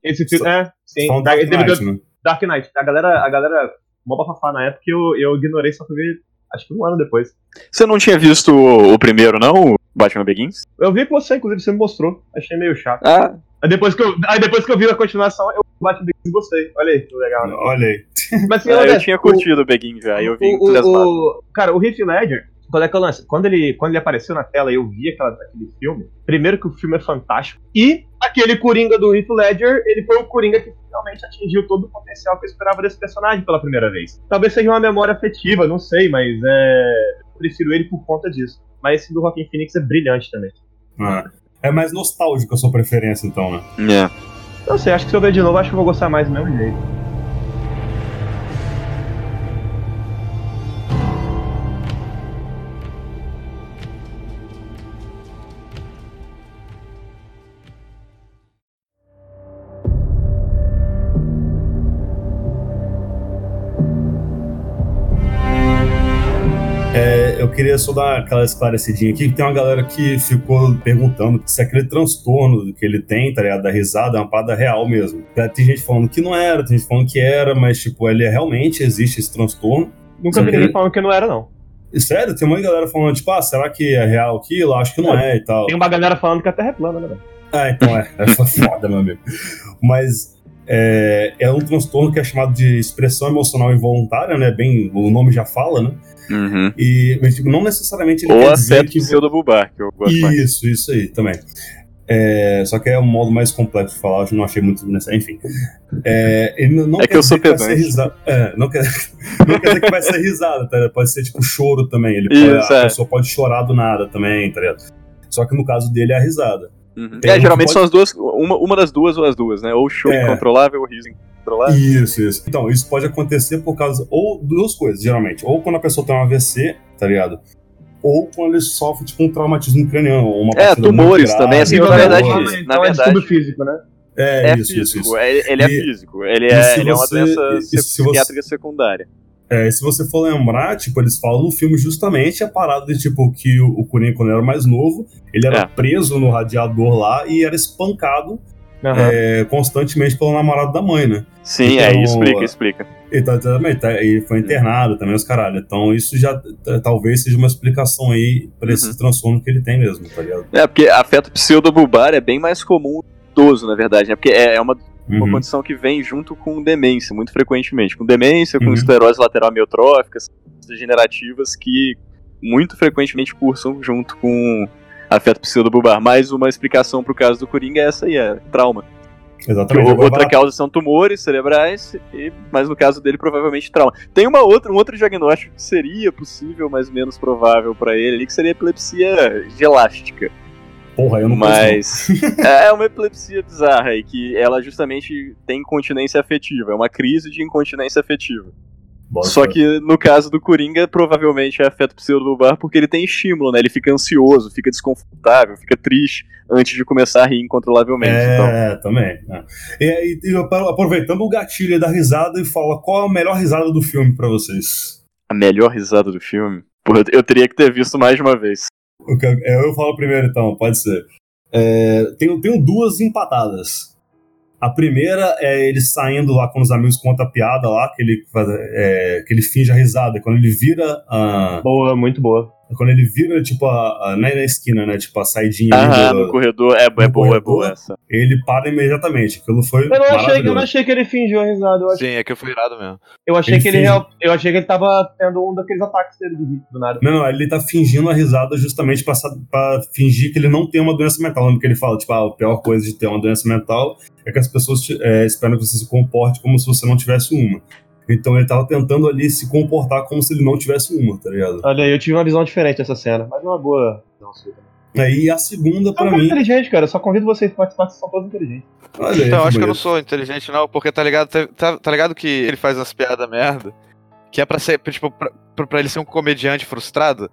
É esse filme, é, sim, Dark teve Knight, né? Dark Knight, a galera, a galera mó bafafá na época eu, eu ignorei só pra ver, acho que um ano depois. Você não tinha visto o, primeiro, não? O Batman Begins? Eu vi com você, inclusive, você me mostrou. Achei meio chato. Ah, Aí depois que eu, aí depois que eu vi a continuação, eu bati bem e gostei. Olha aí, que legal, né? Olha aí. Mas, assim, é, eu tinha curtido o Begins já, eu vi o, entusiasmado. o, cara, o Heath Ledger, qual é que é o lance? Quando ele, quando ele apareceu na tela e eu vi aquela, aquele filme, primeiro que o filme é fantástico, e aquele Coringa do Heath Ledger, ele foi o Coringa que finalmente atingiu todo o potencial que eu esperava desse personagem pela primeira vez. Talvez seja uma memória afetiva, não sei, mas é, eu prefiro ele por conta disso. Mas esse do Rockin' Phoenix é brilhante também. Ah, É mais nostálgico a sua preferência, então, né? É. Não sei, acho que se eu ver de novo, acho que eu vou gostar mais do mesmo jeito. Queria só dar aquela esclarecidinha aqui, que tem uma galera que ficou perguntando se aquele transtorno que ele tem, tá ligado, da risada, é uma parada real mesmo. Tem gente falando que não era, tem gente falando que era, mas, tipo, ele realmente existe esse transtorno. Nunca vi ninguém falando que não era, não. Sério, tem uma galera falando, tipo, ah, será que é real aquilo? Acho que não é e tal. Tem uma galera falando que a Terra é plana, né, velho? Ah, então é. É foda, meu amigo. Mas é, é um transtorno que é chamado de expressão emocional involuntária, né? Bem, o nome já fala, né? Uhum. E mas, tipo, não necessariamente ele Ou quer dizer que pseudo-bubar, que eu gosto mais. Isso, isso aí também. É, só que é um modo mais complexo de falar, eu não achei muito necessário. Enfim. É, ele não- não É que eu sou pedante. risada. É, não, quer, não quer dizer que vai ser risada, tá? Pode ser tipo choro também. Ele Isso, pode- a é. pessoa pode chorar do nada também, tá ligado? Só que no caso dele é a risada. Uhum. É, geralmente que são as duas, uma, uma das duas ou as duas, né? Ou choro É. incontrolável ou riso incontrolável. Isso, isso. Então, isso pode acontecer por causa. Ou duas coisas, geralmente. Ou quando a pessoa tem um AVC, tá ligado? Ou quando ele sofre, tipo, um traumatismo craniano. ou Uma É, tumores grave. também, assim, na é- verdade, então, na então é verdade- distúrbio físico, né? É, É isso, isso, físico, isso. Ele, ele é E- físico. Ele e é, se ele é uma você- doença e- e se você- psiquiátrica secundária. É, se você for lembrar, tipo, eles falam no filme justamente a parada de, tipo, que o, o Coringa, quando era mais novo, ele era É. preso no radiador lá e era espancado Aham. é, constantemente pelo namorado da mãe, né? Sim, Então, é, explica, explica. E tá, também, tá, e foi internado também, os caralho. Então isso já talvez seja uma explicação aí pra esse Uhum. transtorno que ele tem mesmo, tá ligado? É, porque afeto pseudobulbar é bem mais comum idoso, na verdade, né? Porque é é uma, uma Uhum. condição que vem junto com demência, muito frequentemente. Com demência, com Uhum. esclerose lateral amiotróficas, degenerativas que muito frequentemente cursam junto com afeto pseudobulbar. Mais uma explicação pro caso do Coringa é essa aí, é trauma. Exatamente. O- outra causa são tumores cerebrais, e, mas no caso dele, provavelmente trauma. Tem uma outra, um outro diagnóstico que seria possível, mas menos provável pra ele, ali, que seria epilepsia gelástica. Porra, eu não Mas é uma epilepsia bizarra aí, que ela justamente tem incontinência afetiva, é uma crise de incontinência afetiva. Bota Só que no caso do Coringa, provavelmente é afeto pseudobulbar porque ele tem estímulo, né? Ele fica ansioso, fica desconfortável, fica triste antes de começar a rir incontrolavelmente. Então, É, também. é. E, e apro- aproveitando o gatilho da risada e fala qual a melhor risada do filme pra vocês. a melhor risada do filme. Porra, eu teria que ter visto mais de uma vez. É, eu falo primeiro então, pode ser. É, tenho, tenho duas empatadas. A primeira é ele saindo lá com os amigos conta a piada lá, que ele, é, que ele finge a risada. Quando ele vira Boa, muito boa. Quando ele vira, tipo, a, a, não é na esquina, né? Tipo, a saidinha ali Aham, do- no corredor. É, é boa, é boa essa. ele para imediatamente. Aquilo foi Eu não, achei, eu não achei que ele fingiu a risada. Eu, achei, Sim, é que eu fui irado mesmo. eu achei Ele que ele real- eu achei que ele tava tendo um daqueles ataques dele de rir do nada. Não, não, ele tá fingindo a risada justamente pra, pra fingir que ele não tem uma doença mental. Lembra que ele fala, tipo, ah, a pior coisa de ter uma doença mental é que as pessoas é, esperam que você se comporte como se você não tivesse uma. Então ele tava tentando ali se comportar como se ele não tivesse uma, tá ligado? Olha aí, eu tive uma visão diferente dessa cena, mas é uma boa. também. Aí a segunda, É um pra cara mim. inteligente, cara. Eu só convido vocês pra participar, que são todos inteligentes. Olha aí, Então, eu acho que eu não sou inteligente, não, porque tá ligado, tá, tá ligado que ele faz umas piadas merda, que é pra ser, tipo, pra- pra ele ser um comediante frustrado.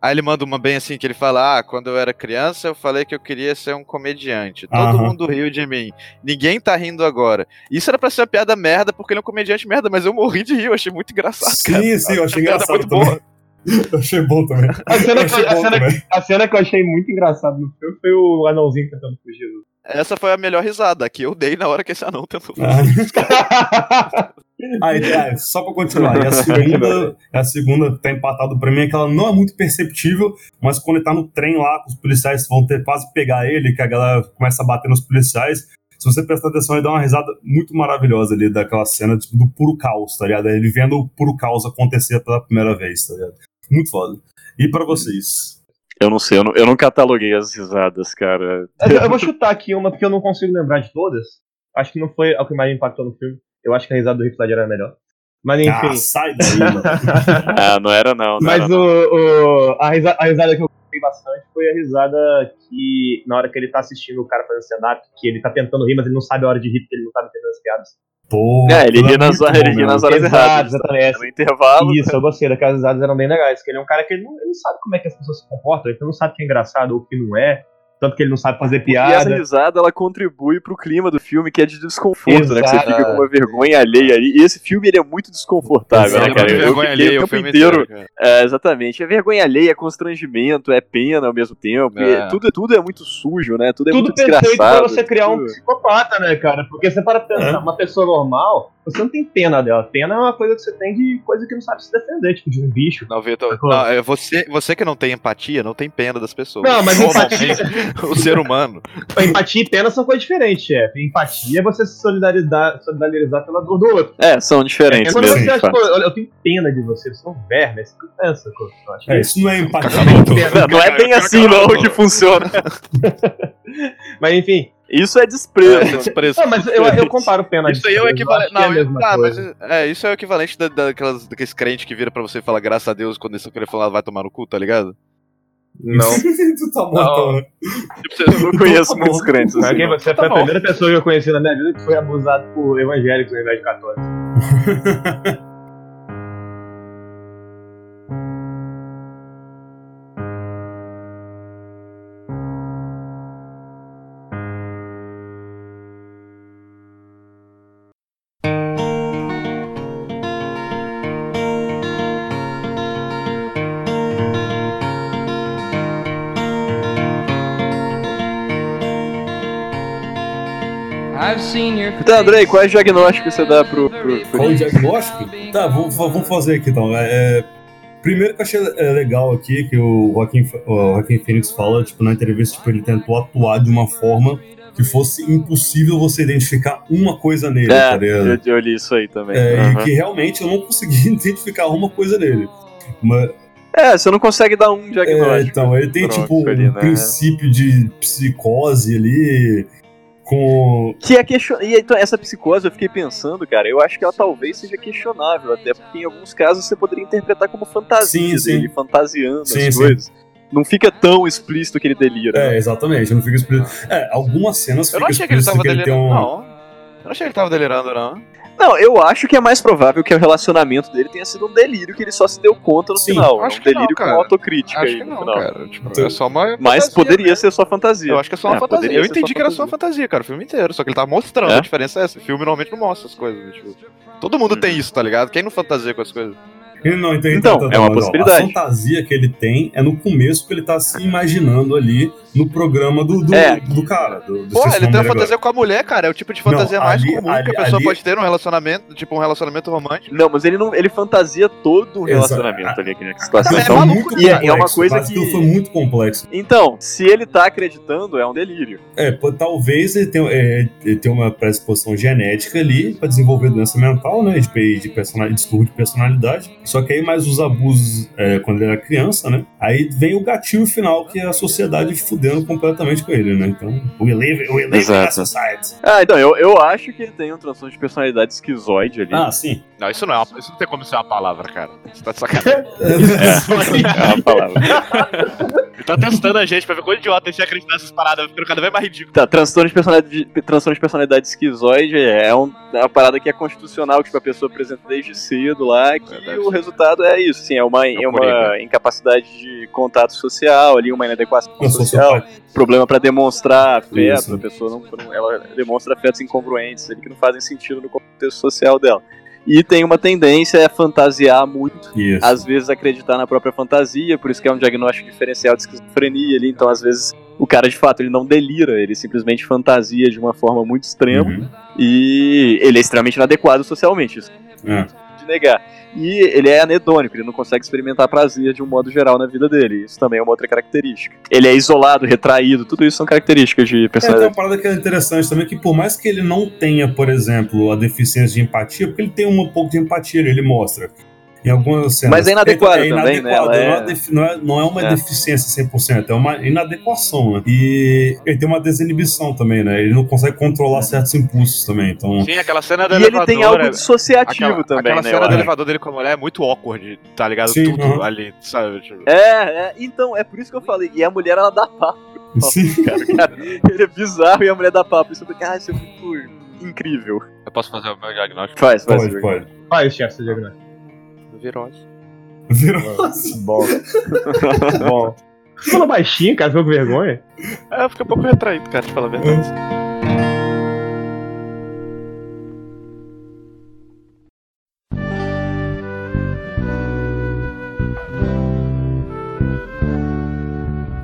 Aí ele manda uma bem assim, que ele fala, ah, quando eu era criança eu falei que eu queria ser um comediante. Todo Aham. mundo riu de mim. Ninguém tá rindo agora. Isso era pra ser uma piada merda, porque ele é um comediante merda, mas eu morri de rir, eu achei muito engraçado, cara. Sim, sim, eu achei engraçado muito também. boa. Eu achei bom também. A cena, achei a bom cena- também. a cena que eu achei muito engraçada no filme foi o anãozinho tentando fugir. Essa foi a melhor risada que eu dei na hora que esse anão tentou. Ah, Ah, e- ah, só pra continuar, e a segunda, a segunda tá empatado pra mim é que ela não é muito perceptível, mas quando ele tá no trem lá, os policiais vão ter quase pegar ele, que a galera começa a bater nos policiais, se você prestar atenção, ele dá uma risada muito maravilhosa ali daquela cena, tipo, do puro caos, tá ligado? Ele vendo o puro caos acontecer pela primeira vez, tá ligado? Muito foda. E pra vocês? Eu não sei, eu não, eu não cataloguei as risadas, cara. Eu, eu vou chutar aqui uma porque eu não consigo lembrar de todas. Acho que não foi a que mais impactou no filme. Eu acho que a risada do Heath Ledger era melhor. Mas Ah, enfim. sai daí, mano. Ah, não era não. não Mas era, não. o, o- a, risa- a risada que eu gostei bastante foi a risada que, na hora que ele tá assistindo o cara fazendo stand-up, que ele tá tentando rir, mas ele não sabe a hora de rir porque ele não tá entendendo as piadas. Pô, É, ele aquilo ri nas, ele nas horas erradas. exatamente. No intervalo. Isso, eu gostei daquelas risadas eram bem legais, que ele é um cara que ele não, ele não sabe como é que as pessoas se comportam, ele não sabe o que é engraçado ou o que não é, tanto que ele não sabe fazer E essa piada. risada, ela contribui pro clima do filme, que é de desconforto, né? Que você Exato. fica com uma vergonha alheia ali. E esse filme, ele é muito desconfortável, Exato. né, cara? muito Eu vergonha fiquei alheia o filme inteiro... inteiro, cara. É, exatamente. É vergonha alheia, é constrangimento, é pena ao mesmo tempo. e É. tudo, tudo é muito sujo, né? Tudo é Tudo muito perfeito pra desgraçado. você criar um tudo- psicopata, né, cara? Porque você para pensar, É. uma pessoa normal, você não tem pena dela. Pena é uma coisa que você tem de coisa que não sabe se defender, tipo de um bicho. Não, Vitor, não, é você, você que não tem empatia, não tem pena das pessoas. Não, mas empatia, o ser humano. empatia e pena são coisas diferentes, chefe. Empatia é você se solidarizar, solidarizar pela dor do outro. É, são diferentes É quando mesmo. você acha, pô, olha, eu tenho pena de você, você é um verme, é isso que eu penso? Eu acho que É, isso não é empatia. Não, não é bem assim, não, que funciona. Mas enfim. Isso é desprezo. É, desprezo. Não, mas eu, eu comparo pena Isso aí é o equivalente. Não, Não, é tá, mas coisa. é, isso é o equivalente da, daquelas, daqueles crentes que vira pra você e fala graças a Deus quando eles querendo falar vai tomar no cu, tá ligado? Não. tu tá então, né? Tipo, Eu não conheço muitos crentes assim. Você foi a primeira pessoa que eu conheci na minha vida que foi abusado por evangélicos ao invés de católicos. Então, Andrei, qual é o diagnóstico que você dá pro. pro, pro... Qual o diagnóstico? Tá, vamos, vamos fazer aqui então. É, é, primeiro que eu achei é, legal aqui que o Joaquim, o Joaquim Phoenix fala, tipo, na entrevista, tipo, ele tentou atuar de uma forma que fosse impossível você identificar uma coisa nele, tá É, ligado? eu, eu li isso aí também. É, Aham. E que realmente eu não consegui identificar uma coisa nele. Mas, É, você não consegue dar um é, diagnóstico. então, ele tem Pronto, tipo um ali, né? princípio de psicose ali, com. Que é question... E então, essa psicose, eu fiquei pensando, cara, eu acho que ela talvez seja questionável, até porque em alguns casos você poderia interpretar como fantasia Sim, sim. dele, fantasiando Sim, as sim. coisas. Não fica tão explícito que ele delira. né? É, exatamente, não fica explícito. É, algumas cenas Eu não achei que ele tava que ele delirando, um. não. Eu não achei que ele tava delirando, não. Não, eu acho que é mais provável que o relacionamento dele tenha sido um delírio que ele só se deu conta no Sim, final. acho um que não, delírio cara. com autocrítica Acho aí que no não, final. cara. Tipo, Então- é só uma. Mas poderia mesmo. ser só fantasia. Eu acho que é só uma É, fantasia. Eu entendi que era só uma fantasia. cara, o filme inteiro. Só que ele tava mostrando. É? A diferença é essa. O filme normalmente não mostra as coisas. né, Tipo, todo mundo Hum. tem isso, tá ligado? Quem não fantasia com as coisas? Ele não, então, Então, é uma não, possibilidade. A fantasia que ele tem é no começo que ele tá se imaginando ali no programa do, do, É. do cara. Do, do Pô, esqueci ele tem uma fantasia com a mulher, cara. É o tipo de fantasia Não, mais ali- comum ali- que a pessoa ali- pode ter num relacionamento, tipo um relacionamento romântico. Não, mas ele não. Ele fantasia todo o Exato. relacionamento ali, aqui na situação. agora. é Então, Foi maluco, muito e é- é complexo, uma coisa que- foi muito complexo. então, se ele tá acreditando, é um delírio. É, pô, talvez ele tenha, é, ele tenha uma predisposição genética ali pra desenvolver doença mental, né? De, de personalidade, distúrbio de personalidade. Só que aí mais os abusos é, quando ele era criança, né? Aí vem o gatilho final, que é a sociedade fudendo completamente com ele, né? Então, we live, we live in a Exato. society. Ah, então, eu, eu acho que ele tem um transtorno de personalidade esquizoide ali. Ah, sim. Não, isso não, é uma, isso não tem como ser uma palavra, cara. Você tá de sacanagem. É uma palavra. Ele tá testando a gente pra ver quanto idiota a gente ia acreditar nessas paradas, ficando cada vez mais ridículo. Tá, transtorno de personalidade, transtorno de personalidade esquizoide é, um- é uma parada que é constitucional, que tipo, a pessoa apresenta desde cedo lá, que É, o resultado é isso, assim, é uma, é uma Coringa. incapacidade de contato social, ali, uma inadequação social, problema pra demonstrar afeto, Isso. a pessoa não, não- ela demonstra afetos incongruentes ali que não fazem sentido no contexto social dela. E tem uma tendência a fantasiar muito Isso. às vezes acreditar na própria fantasia, por isso que é um diagnóstico diferencial de esquizofrenia ali, então às vezes o cara de fato ele não delira, ele simplesmente fantasia de uma forma muito extrema Uhum. e ele é extremamente inadequado socialmente. Isso É. negar. E ele é anedônico, ele não consegue experimentar prazer de um modo geral na vida dele. Isso também é uma outra característica. Ele é isolado, retraído, tudo isso são características de É, tem personalidade. uma parada que é interessante também, que por mais que ele não tenha, por exemplo, a deficiência de empatia, porque ele tem um pouco de empatia, ele mostra. Em algumas cenas. Mas é inadequado é, também, né? inadequado, Ela não, é- é não, é, não é uma É. deficiência 100%, é uma inadequação, né? E ele tem uma desinibição também, né? Ele não consegue controlar certos impulsos também, então... Sim, aquela cena do E ele elevador. tem algo é- dissociativo aquela, também, aquela né? cena do elevador dele com a mulher é muito awkward, tá ligado? Sim, Tudo ali, sabe? Tipo, É, é, então, é por isso que eu falei. E a mulher, ela dá papo, Sim. cara. cara ele é bizarro e a mulher dá papo. Isso eu falei, ah, isso é muito incrível. eu posso fazer o meu diagnóstico? Faz, faz. Pode, pode. Faz, chefe, seu diagnóstico. Virose. Virou. Bom. Bom. Você falou baixinho, cara, ficou com vergonha? É, eu fiquei um pouco retraído, cara, de falar a verdade.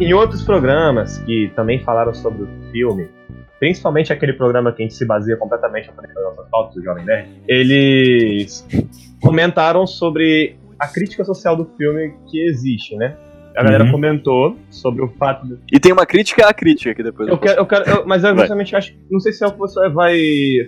Em outros programas que também falaram sobre o filme, principalmente aquele programa que a gente se baseia completamente na nossas pautas do Jovem Nerd, eles comentaram sobre a crítica social do filme que existe, né? A galera Uhum. comentou sobre o fato de. E tem uma crítica à crítica que depois Eu quero, eu quero, eu- mas eu justamente acho. Não sei se é o que você vai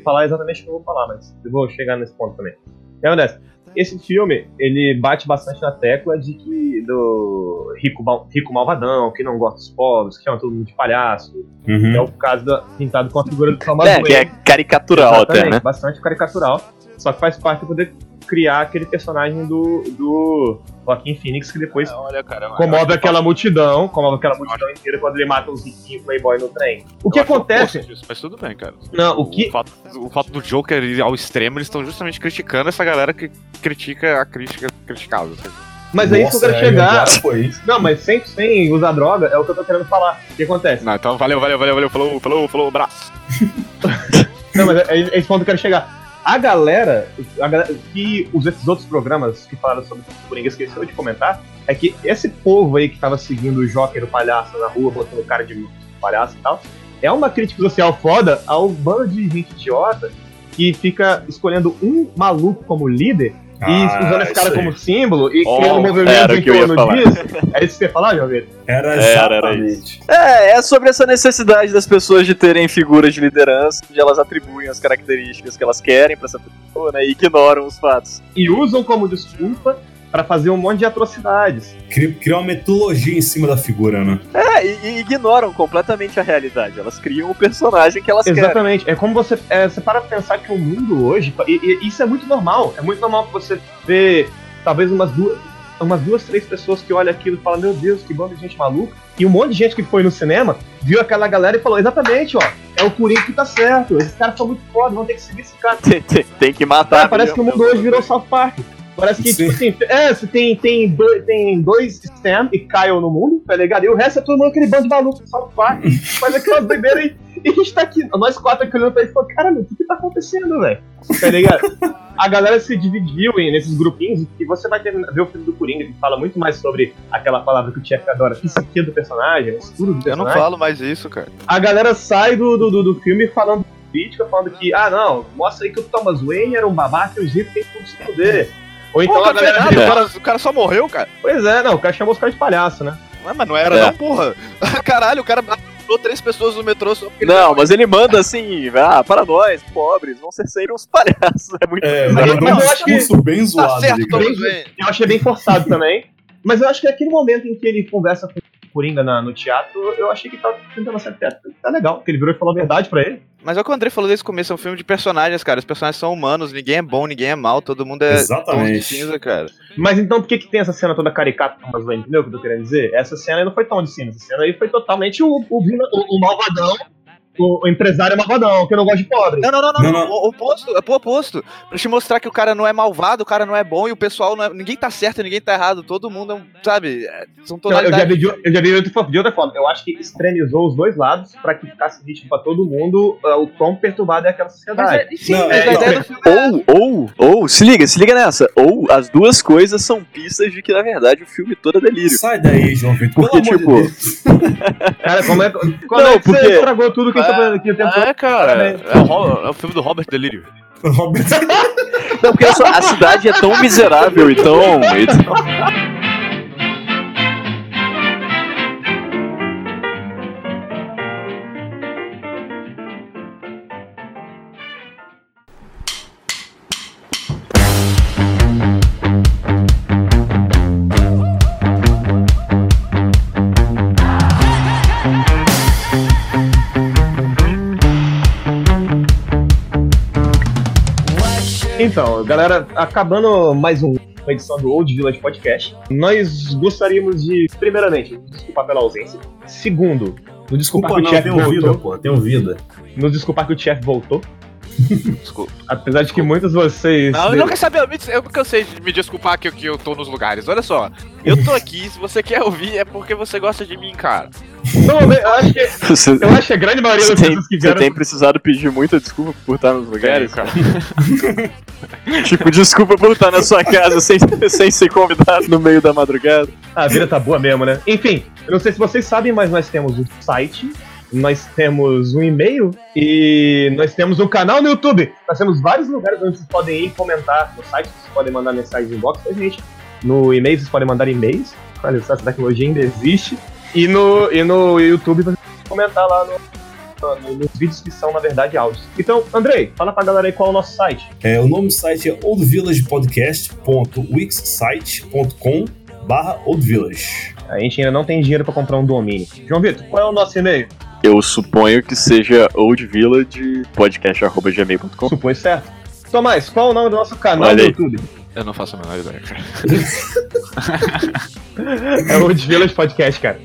falar exatamente o que eu vou falar, mas eu vou chegar nesse ponto também. O que acontece? Esse filme, ele bate bastante na tecla de que do rico, rico malvadão, que não gosta dos pobres, que chama todo mundo de palhaço. É Uhum. o caso da, pintado com a figura do Thomas É, que é caricatural até, Exatamente, né? Bastante caricatural. Só que faz parte de poder criar aquele personagem do, do Joaquim Phoenix que depois Olha, cara. acho comove que aquela multidão, comove aquela multidão inteira quando ele mata os riquinhos playboy no trem. O que acontece? disso, mas tudo bem, cara. Não, o que fato, o fato do Joker ir ao extremo, eles estão justamente criticando essa galera que critica a crítica criticável. Mas é isso que eu Nossa, quero chegar. agora Foi isso. Não, mas sem, sem usar droga é o que eu tô querendo falar. O que acontece? Não, então valeu, valeu, valeu, valeu. Falou, falou, falou, abraço. Não, mas é, é esse ponto que eu quero chegar. A galera, a galera que os esses outros programas que falaram sobre o Coringa esqueceu de comentar, é que esse povo aí que tava seguindo o Joker, o palhaço na rua, botando cara de palhaço e tal, é uma crítica social foda ao bando de gente idiota que fica escolhendo um maluco como líder e Ah, usando esse cara isso como símbolo e Oh, criando um movimento em que eu ia torno disso. É isso que você ia falar, Vitor? Era Era, era exatamente. É, é sobre essa necessidade das pessoas de terem figuras de liderança, onde elas atribuem as características que elas querem pra essa pessoa, né, e ignoram os fatos. E usam como desculpa pra fazer um monte de atrocidades. Cri- Criar uma mitologia em cima da figura, né? É, e, e ignoram completamente a realidade. Elas criam o personagem que elas querem. Exatamente. É como você, é, você para pensar que o mundo hoje. E, e isso é muito normal. É muito normal que você vê talvez umas duas. Umas duas, três pessoas que olham aquilo e falam, meu Deus, que bando de gente maluca. E um monte de gente que foi no cinema viu aquela galera e falou, exatamente, ó, é o Coringa que tá certo. Esses caras são muito foda, vão ter que seguir esse cara. Tem, tem- tem que matar. Cara, parece que o mundo hoje virou South Park. Parece que, Sim. tipo assim, é, você tem, tem, dois, tem dois Sam e Kyle no mundo, tá ligado? E o resto é todo mundo aquele bando de maluco South Park. Faz aquelas doideiras aí. E a gente tá aqui, nós quatro aqui olhando pra ele e falando, caramba, o que que tá acontecendo, velho? Tá ligado? A galera se dividiu em, nesses grupinhos e você vai terminar, ver o filme do Coringa, que fala muito mais sobre aquela palavra que o Jeff adora, psique do personagem, o estudo do Eu não personagem falo mais isso, cara. a galera sai do, do, do, filme falando crítica, falando que, ah não, mostra aí que o Thomas Wayne era um babaca e os ricos têm tudo se poder. Ou então Pô, a galera. nada, o, cara, o cara só morreu, cara. Pois é, não, o cara chamou os caras de palhaço, né? Ué, mas não era É. não, porra. Caralho, o cara matou três pessoas no metrô só porque ele Não, mas ele manda assim, ah, para nós, pobres, vão ser sempre uns palhaços. É muito É, mandou um eu acho que- discurso bem Tá zoado certo, cara. Thomas Wayne. Eu achei bem forçado também. Mas eu acho que aquele momento em que ele conversa com Coringa na- no teatro, eu achei que tá tentando acertar. Tá legal, porque ele virou e falou a verdade pra ele. Mas é o que o André falou desde o começo, é um filme de personagens, cara. Os personagens são humanos, ninguém é bom, ninguém é mal, todo mundo é Exatamente. de cinza, cara. Mas então por que, que tem essa cena toda caricata do? Entendeu o que eu tô querendo dizer? Essa cena aí não foi tão de cima. Essa cena aí foi totalmente o, o- o malvadão, o, o empresário malvadão, que eu não gosto de pobre. Não, não, não, não, Não, não. O oposto, é pro oposto. Pra te mostrar que o cara não é malvado, o cara não é bom e o pessoal não é. Ninguém tá certo, ninguém tá errado. Todo mundo é um. Sabe? é- São Não, eu já vi de, eu já vi de outra forma- de outra forma. Eu acho que extremizou os dois lados pra que ficasse nítido pra todo mundo uh, o quão perturbado é aquela sociedade. é, sim, Não, mas é, a ideia do filme é. Ou, ou, ou, se liga, se liga nessa. Ou as duas coisas são pistas de que, na verdade, o filme todo é delírio. Sai daí, João Vitor. Porque, tipo, de. Cara, como é, como Não, é que porque- você estragou tudo que fazendo aqui o tempo todo. É, cara. É o, é o filme do Robert Delírio. Robert Não, porque essa- a cidade é tão miserável e tão. Então, galera, acabando mais um- uma edição do Old Village Podcast, nós gostaríamos de, primeiramente, nos desculpar pela ausência. Segundo, nos desculpar Desculpa, que o tem um vida, voltou. pô, tem vida. Nos desculpar que o chefe voltou. Desculpa. Apesar de que muitos de vocês. Não, eu não quero saber, eu me- eu cansei de me desculpar que, eu- que eu tô nos lugares. Olha só, eu tô aqui, se você quer ouvir, é porque você gosta de mim, cara. Não, eu acho que, Você, eu acho que a grande maioria você das tem, pessoas que você vieram. tem precisado pedir muita desculpa por estar nos lugares? cara. tipo, desculpa por estar na sua casa sem, sem ser convidado no meio da madrugada. A vida tá boa mesmo, né? Enfim, eu não sei se vocês sabem, mas nós temos um site, nós temos um e-mail e nós temos um canal no YouTube. Nós temos vários lugares onde vocês podem ir comentar no site, vocês podem mandar mensagens em box pra gente. No e-mail vocês podem mandar e-mails. Olha só, essa tecnologia ainda existe. E no, e no YouTube vocês podem comentar lá no- no- nos vídeos que são, na verdade, áudios. Então, Andrei, fala pra galera aí qual é o nosso site. É, o nome do site é oldvillagepodcast.wixsite.com barra oldvillage. A gente ainda não tem dinheiro pra comprar um domínio. João Vitor, qual é o nosso e-mail? Eu suponho que seja oldvillagepodcast.gmail.com. Supõe certo. Tomás, qual é o nome do nosso canal Olha no aí. YouTube? Eu não faço a menor ideia, cara. É o Old Village Podcast, cara.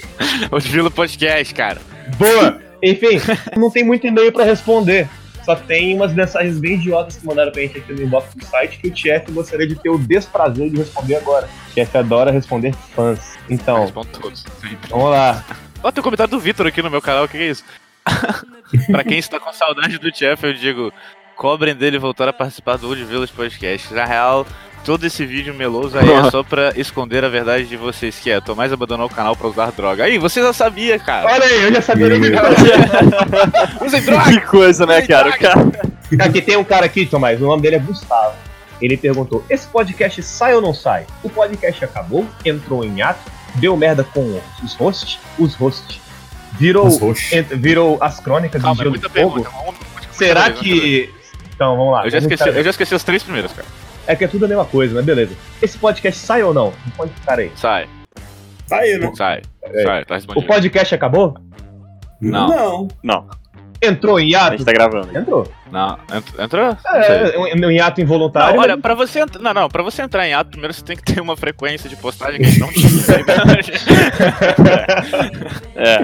O Vila Podcast, cara. Boa! Enfim, não tem muito e-mail pra responder. Só tem umas mensagens bem idiotas que mandaram pra gente aqui no inbox do site que o Chef gostaria de ter o desprazer de responder agora. O Chef adora responder fãs. Então, Respondo todos. sempre. vamos lá. Ó, tem um comentário do Vitor aqui no meu canal, o que, que é isso? pra quem está com saudade do Jeff, eu digo: cobrem dele voltar a participar do Old Village Podcast. Na real, todo esse vídeo meloso aí é só pra esconder a verdade de vocês, que é Tomás abandonou o canal pra usar droga. Aí, você já sabia, cara. Olha aí, eu já sabia Usem droga! Que coisa, né, cara? Cara Aqui tem um cara aqui, Tomás, o nome dele é Gustavo. Ele perguntou: esse podcast sai ou não sai? O podcast acabou, entrou em ato, deu merda com os hosts, os hosts. Virou, Os hosts. ent- virou as crônicas Calma, de é Gelo muita e Fogo. pergunta. uma- Será que. Então, vamos lá. Eu já, esqueci, ficar- eu já esqueci as três primeiras, cara. É que é tudo a mesma coisa, mas beleza. Esse podcast sai ou não? Responde pro cara aí. Sai, Tá aí, né? sai, É. sai, tá O podcast acabou? Não. Não. Não, Entrou em a hiato? gente tá gravando. Entrou. Não, ent- entrou? É, um, um hiato involuntário. Não, olha, mas- pra você entrar. Não, não, pra você entrar em ato, primeiro você tem que ter uma frequência de postagem que a gente não tinha. É,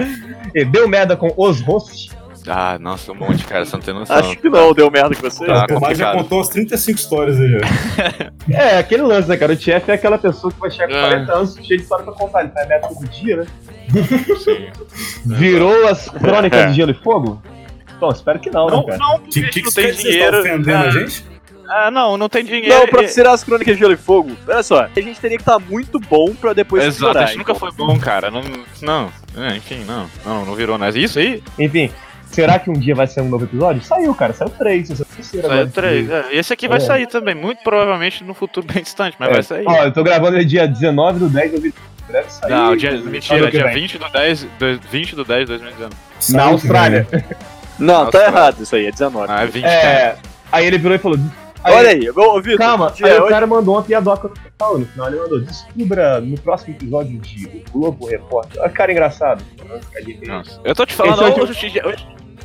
E Deu merda com os hosts. ah, nossa, um monte, cara, você não tem noção. acho que não, deu merda com você. Tá o Tomás já contou as 35 histórias aí já. É, aquele lance, né, cara? O TF é aquela pessoa que vai chegar com É. 40 anos cheio de história pra contar. Ele faz merda todo dia, né? Sim. Virou as crônicas de Gelo e Fogo? Bom, espero que não, Não, né, cara? não, porque Que, que, não tem você está dinheiro. ofendendo ah, a gente? ah, não, não tem dinheiro. Não, pra tirar as crônicas de Gelo e Fogo, olha só, a gente teria que estar muito bom pra depois Exato, piorar, a gente nunca então. foi bom, cara. Não, não, é, enfim, não, não, não virou nada. Isso aí? Enfim, será que um dia vai sair um novo episódio? Saiu, cara. Saiu três. Esse é terceiro Saiu agora. três. É, esse aqui vai É. sair também, muito provavelmente no futuro bem distante, mas É. vai sair. Ó, eu tô gravando ele dia 19 do 10 de 2020. Deve sair. Não, dia, mentira, dia vem. 20 do 10, do, 20 do 10 de 2019. Na Austrália. Não, tá Nossa, errado isso aí, é 19. Ah, é 20, cara. É. Aí ele virou e falou. Olha aí, ô Vitor, Calma, aí é o hoje? cara mandou uma piadoca no final. No final ele mandou: descubra no próximo episódio de O Globo Repórter. Olha que cara engraçado. Nossa. Eu tô te falando, Esse é o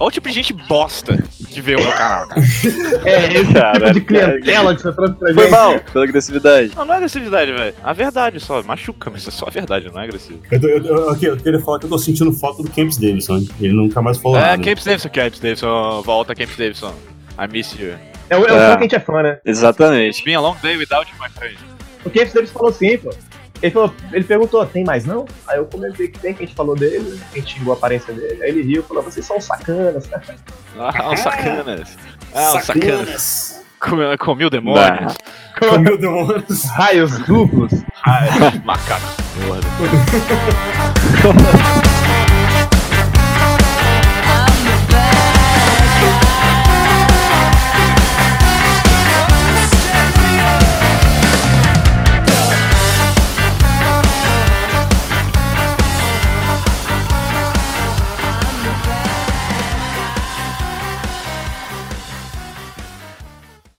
olha o, tipo- tipo de gente bosta que vê o meu canal, cara. É, esse Cara, tipo de clientela que você trouxe pra Foi gente. mal, pela agressividade. Não, não é agressividade, velho. A verdade só, machuca, mas é só a verdade, não é agressivo. Eu, eu, eu, eu queria falar que eu tô sentindo falta do Camps Davidson. Ele nunca mais falou É, nada. Camps Davidson, Camps Davidson, volta Camps Davidson. I miss you. É o, é É. que a gente é fã, né? Exatamente. It's been a long day without you, my friend. O Kempis deles falou assim, pô. Ele, falou, ele perguntou, tem mais não? Aí eu comentei que tem, que a gente falou dele, a gente xingou a aparência dele. Aí ele riu e falou, vocês são sacanas. Ah, os sacanas. Ah, os sacanas. Sacanas. Comi, comi o demônio. Comeu demônios. Raios duplos. Ai, macacos. Gordo.